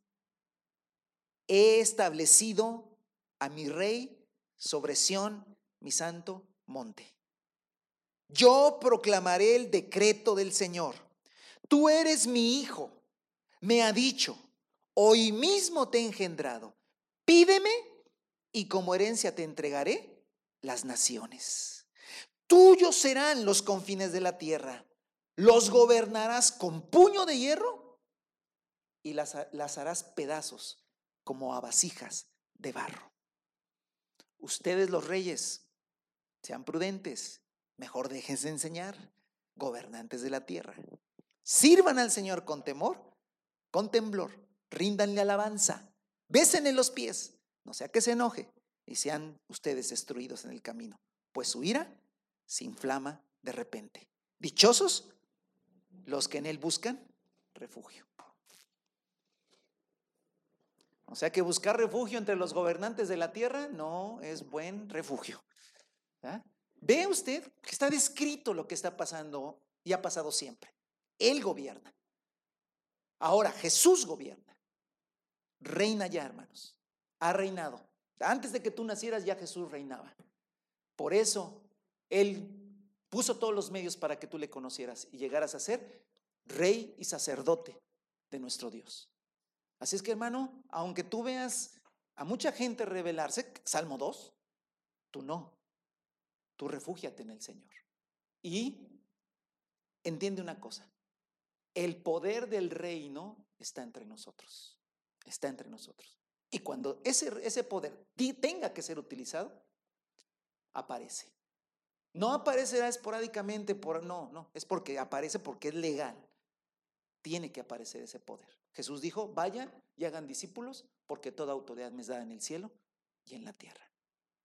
he establecido a mi rey sobre Sión, mi santo monte. Yo proclamaré el decreto del Señor. Tú eres mi hijo. Me ha dicho, hoy mismo te he engendrado. Pídeme y como herencia te entregaré las naciones. Tuyos serán los confines de la tierra. Los gobernarás con puño de hierro y las, las harás pedazos como a vasijas de barro. Ustedes los reyes, sean prudentes, mejor déjense enseñar, gobernantes de la tierra. Sirvan al Señor con temor, con temblor, ríndanle alabanza, besen en los pies, no sea que se enoje y sean ustedes destruidos en el camino, pues su ira se inflama de repente. Dichosos los que en Él buscan refugio. O sea que buscar refugio entre los gobernantes de la tierra no es buen refugio. Ve usted que está descrito lo que está pasando y ha pasado siempre. Él gobierna. Ahora Jesús gobierna. Reina ya, hermanos. Ha reinado. Antes de que tú nacieras ya Jesús reinaba. Por eso Él puso todos los medios para que tú le conocieras y llegaras a ser rey y sacerdote de nuestro Dios. Así es que hermano, aunque tú veas a mucha gente rebelarse, Salmo 2, tú no. Tú refúgiate en el Señor. Y entiende una cosa, el poder del reino está entre nosotros, está entre nosotros. Y cuando ese, ese poder tenga que ser utilizado, aparece. No aparecerá esporádicamente por, no, no, es porque aparece porque es legal. Tiene que aparecer ese poder. Jesús dijo, vayan y hagan discípulos porque toda autoridad me es dada en el cielo y en la tierra.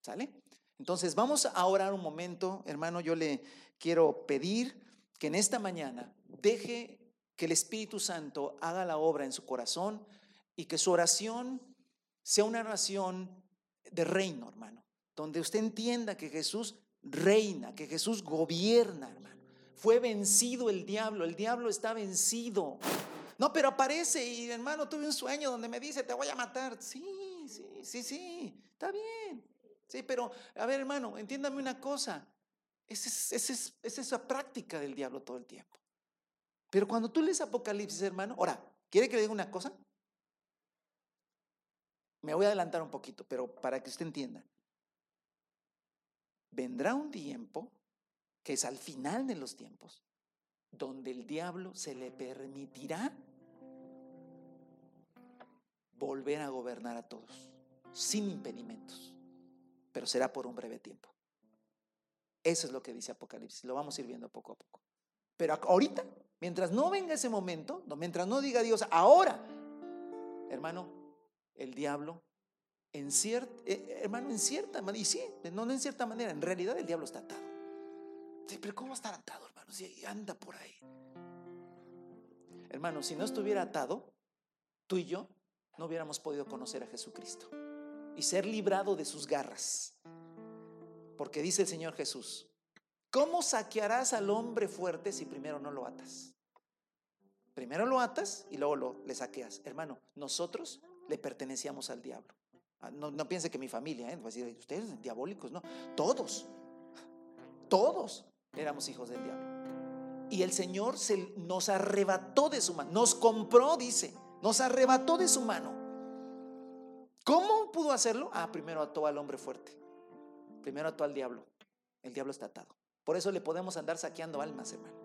¿Sale? Entonces vamos a orar un momento, hermano, yo le quiero pedir que en esta mañana deje que el Espíritu Santo haga la obra en su corazón y que su oración sea una oración de reino, hermano, donde usted entienda que Jesús reina, que Jesús gobierna, hermano. Fue vencido el diablo, el diablo está vencido. No, pero aparece y hermano, tuve un sueño donde me dice, te voy a matar. Sí, sí, sí, sí, está bien. Sí, pero a ver hermano, entiéndame una cosa. Esa es, esa es, esa es la práctica del diablo todo el tiempo. Pero cuando tú lees Apocalipsis, hermano, ahora, ¿quiere que le diga una cosa? Me voy a adelantar un poquito, pero para que usted entienda. Vendrá un tiempo, que es al final de los tiempos, donde el diablo se le permitirá volver a gobernar a todos, sin impedimentos, pero será por un breve tiempo. Eso es lo que dice Apocalipsis, lo vamos a ir viendo poco a poco. Pero ahorita, mientras no venga ese momento, mientras no diga Dios, ahora, hermano, el diablo, en cierta, eh, hermano, en cierta manera, y sí, no, en cierta manera, en realidad el diablo está atado. Sí, pero ¿cómo estar atado, hermano? Si anda por ahí. Hermano, si no estuviera atado, tú y yo no hubiéramos podido conocer a Jesucristo y ser librado de sus garras. Porque dice el Señor Jesús, ¿cómo saquearás al hombre fuerte si primero no lo atas? Primero lo atas y luego lo, le saqueas. Hermano, nosotros le pertenecíamos al diablo. Ah, no, piense que mi familia, ¿eh? va a decir, ustedes diabólicos, no. Todos, todos éramos hijos del diablo. Y el Señor se, nos arrebató de su mano, nos compró, dice, nos arrebató de su mano. ¿Cómo pudo hacerlo? Ah, primero ató al hombre fuerte. Primero ató al diablo. El diablo está atado. Por eso le podemos andar saqueando almas, hermano.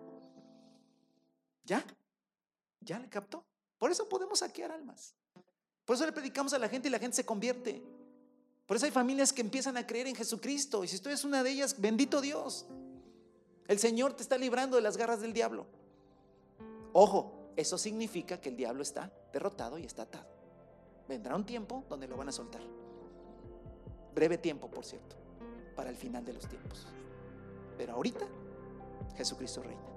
¿Ya? ¿Ya le captó? Por eso podemos saquear almas. Por eso le predicamos a la gente y la gente se convierte. Por eso hay familias que empiezan a creer en Jesucristo. Y si tú eres una de ellas, bendito Dios. El Señor te está librando de las garras del diablo. Ojo, eso significa que el diablo está derrotado y está atado. Vendrá un tiempo donde lo van a soltar. Breve tiempo, por cierto, para el final de los tiempos. Pero ahorita Jesucristo reina.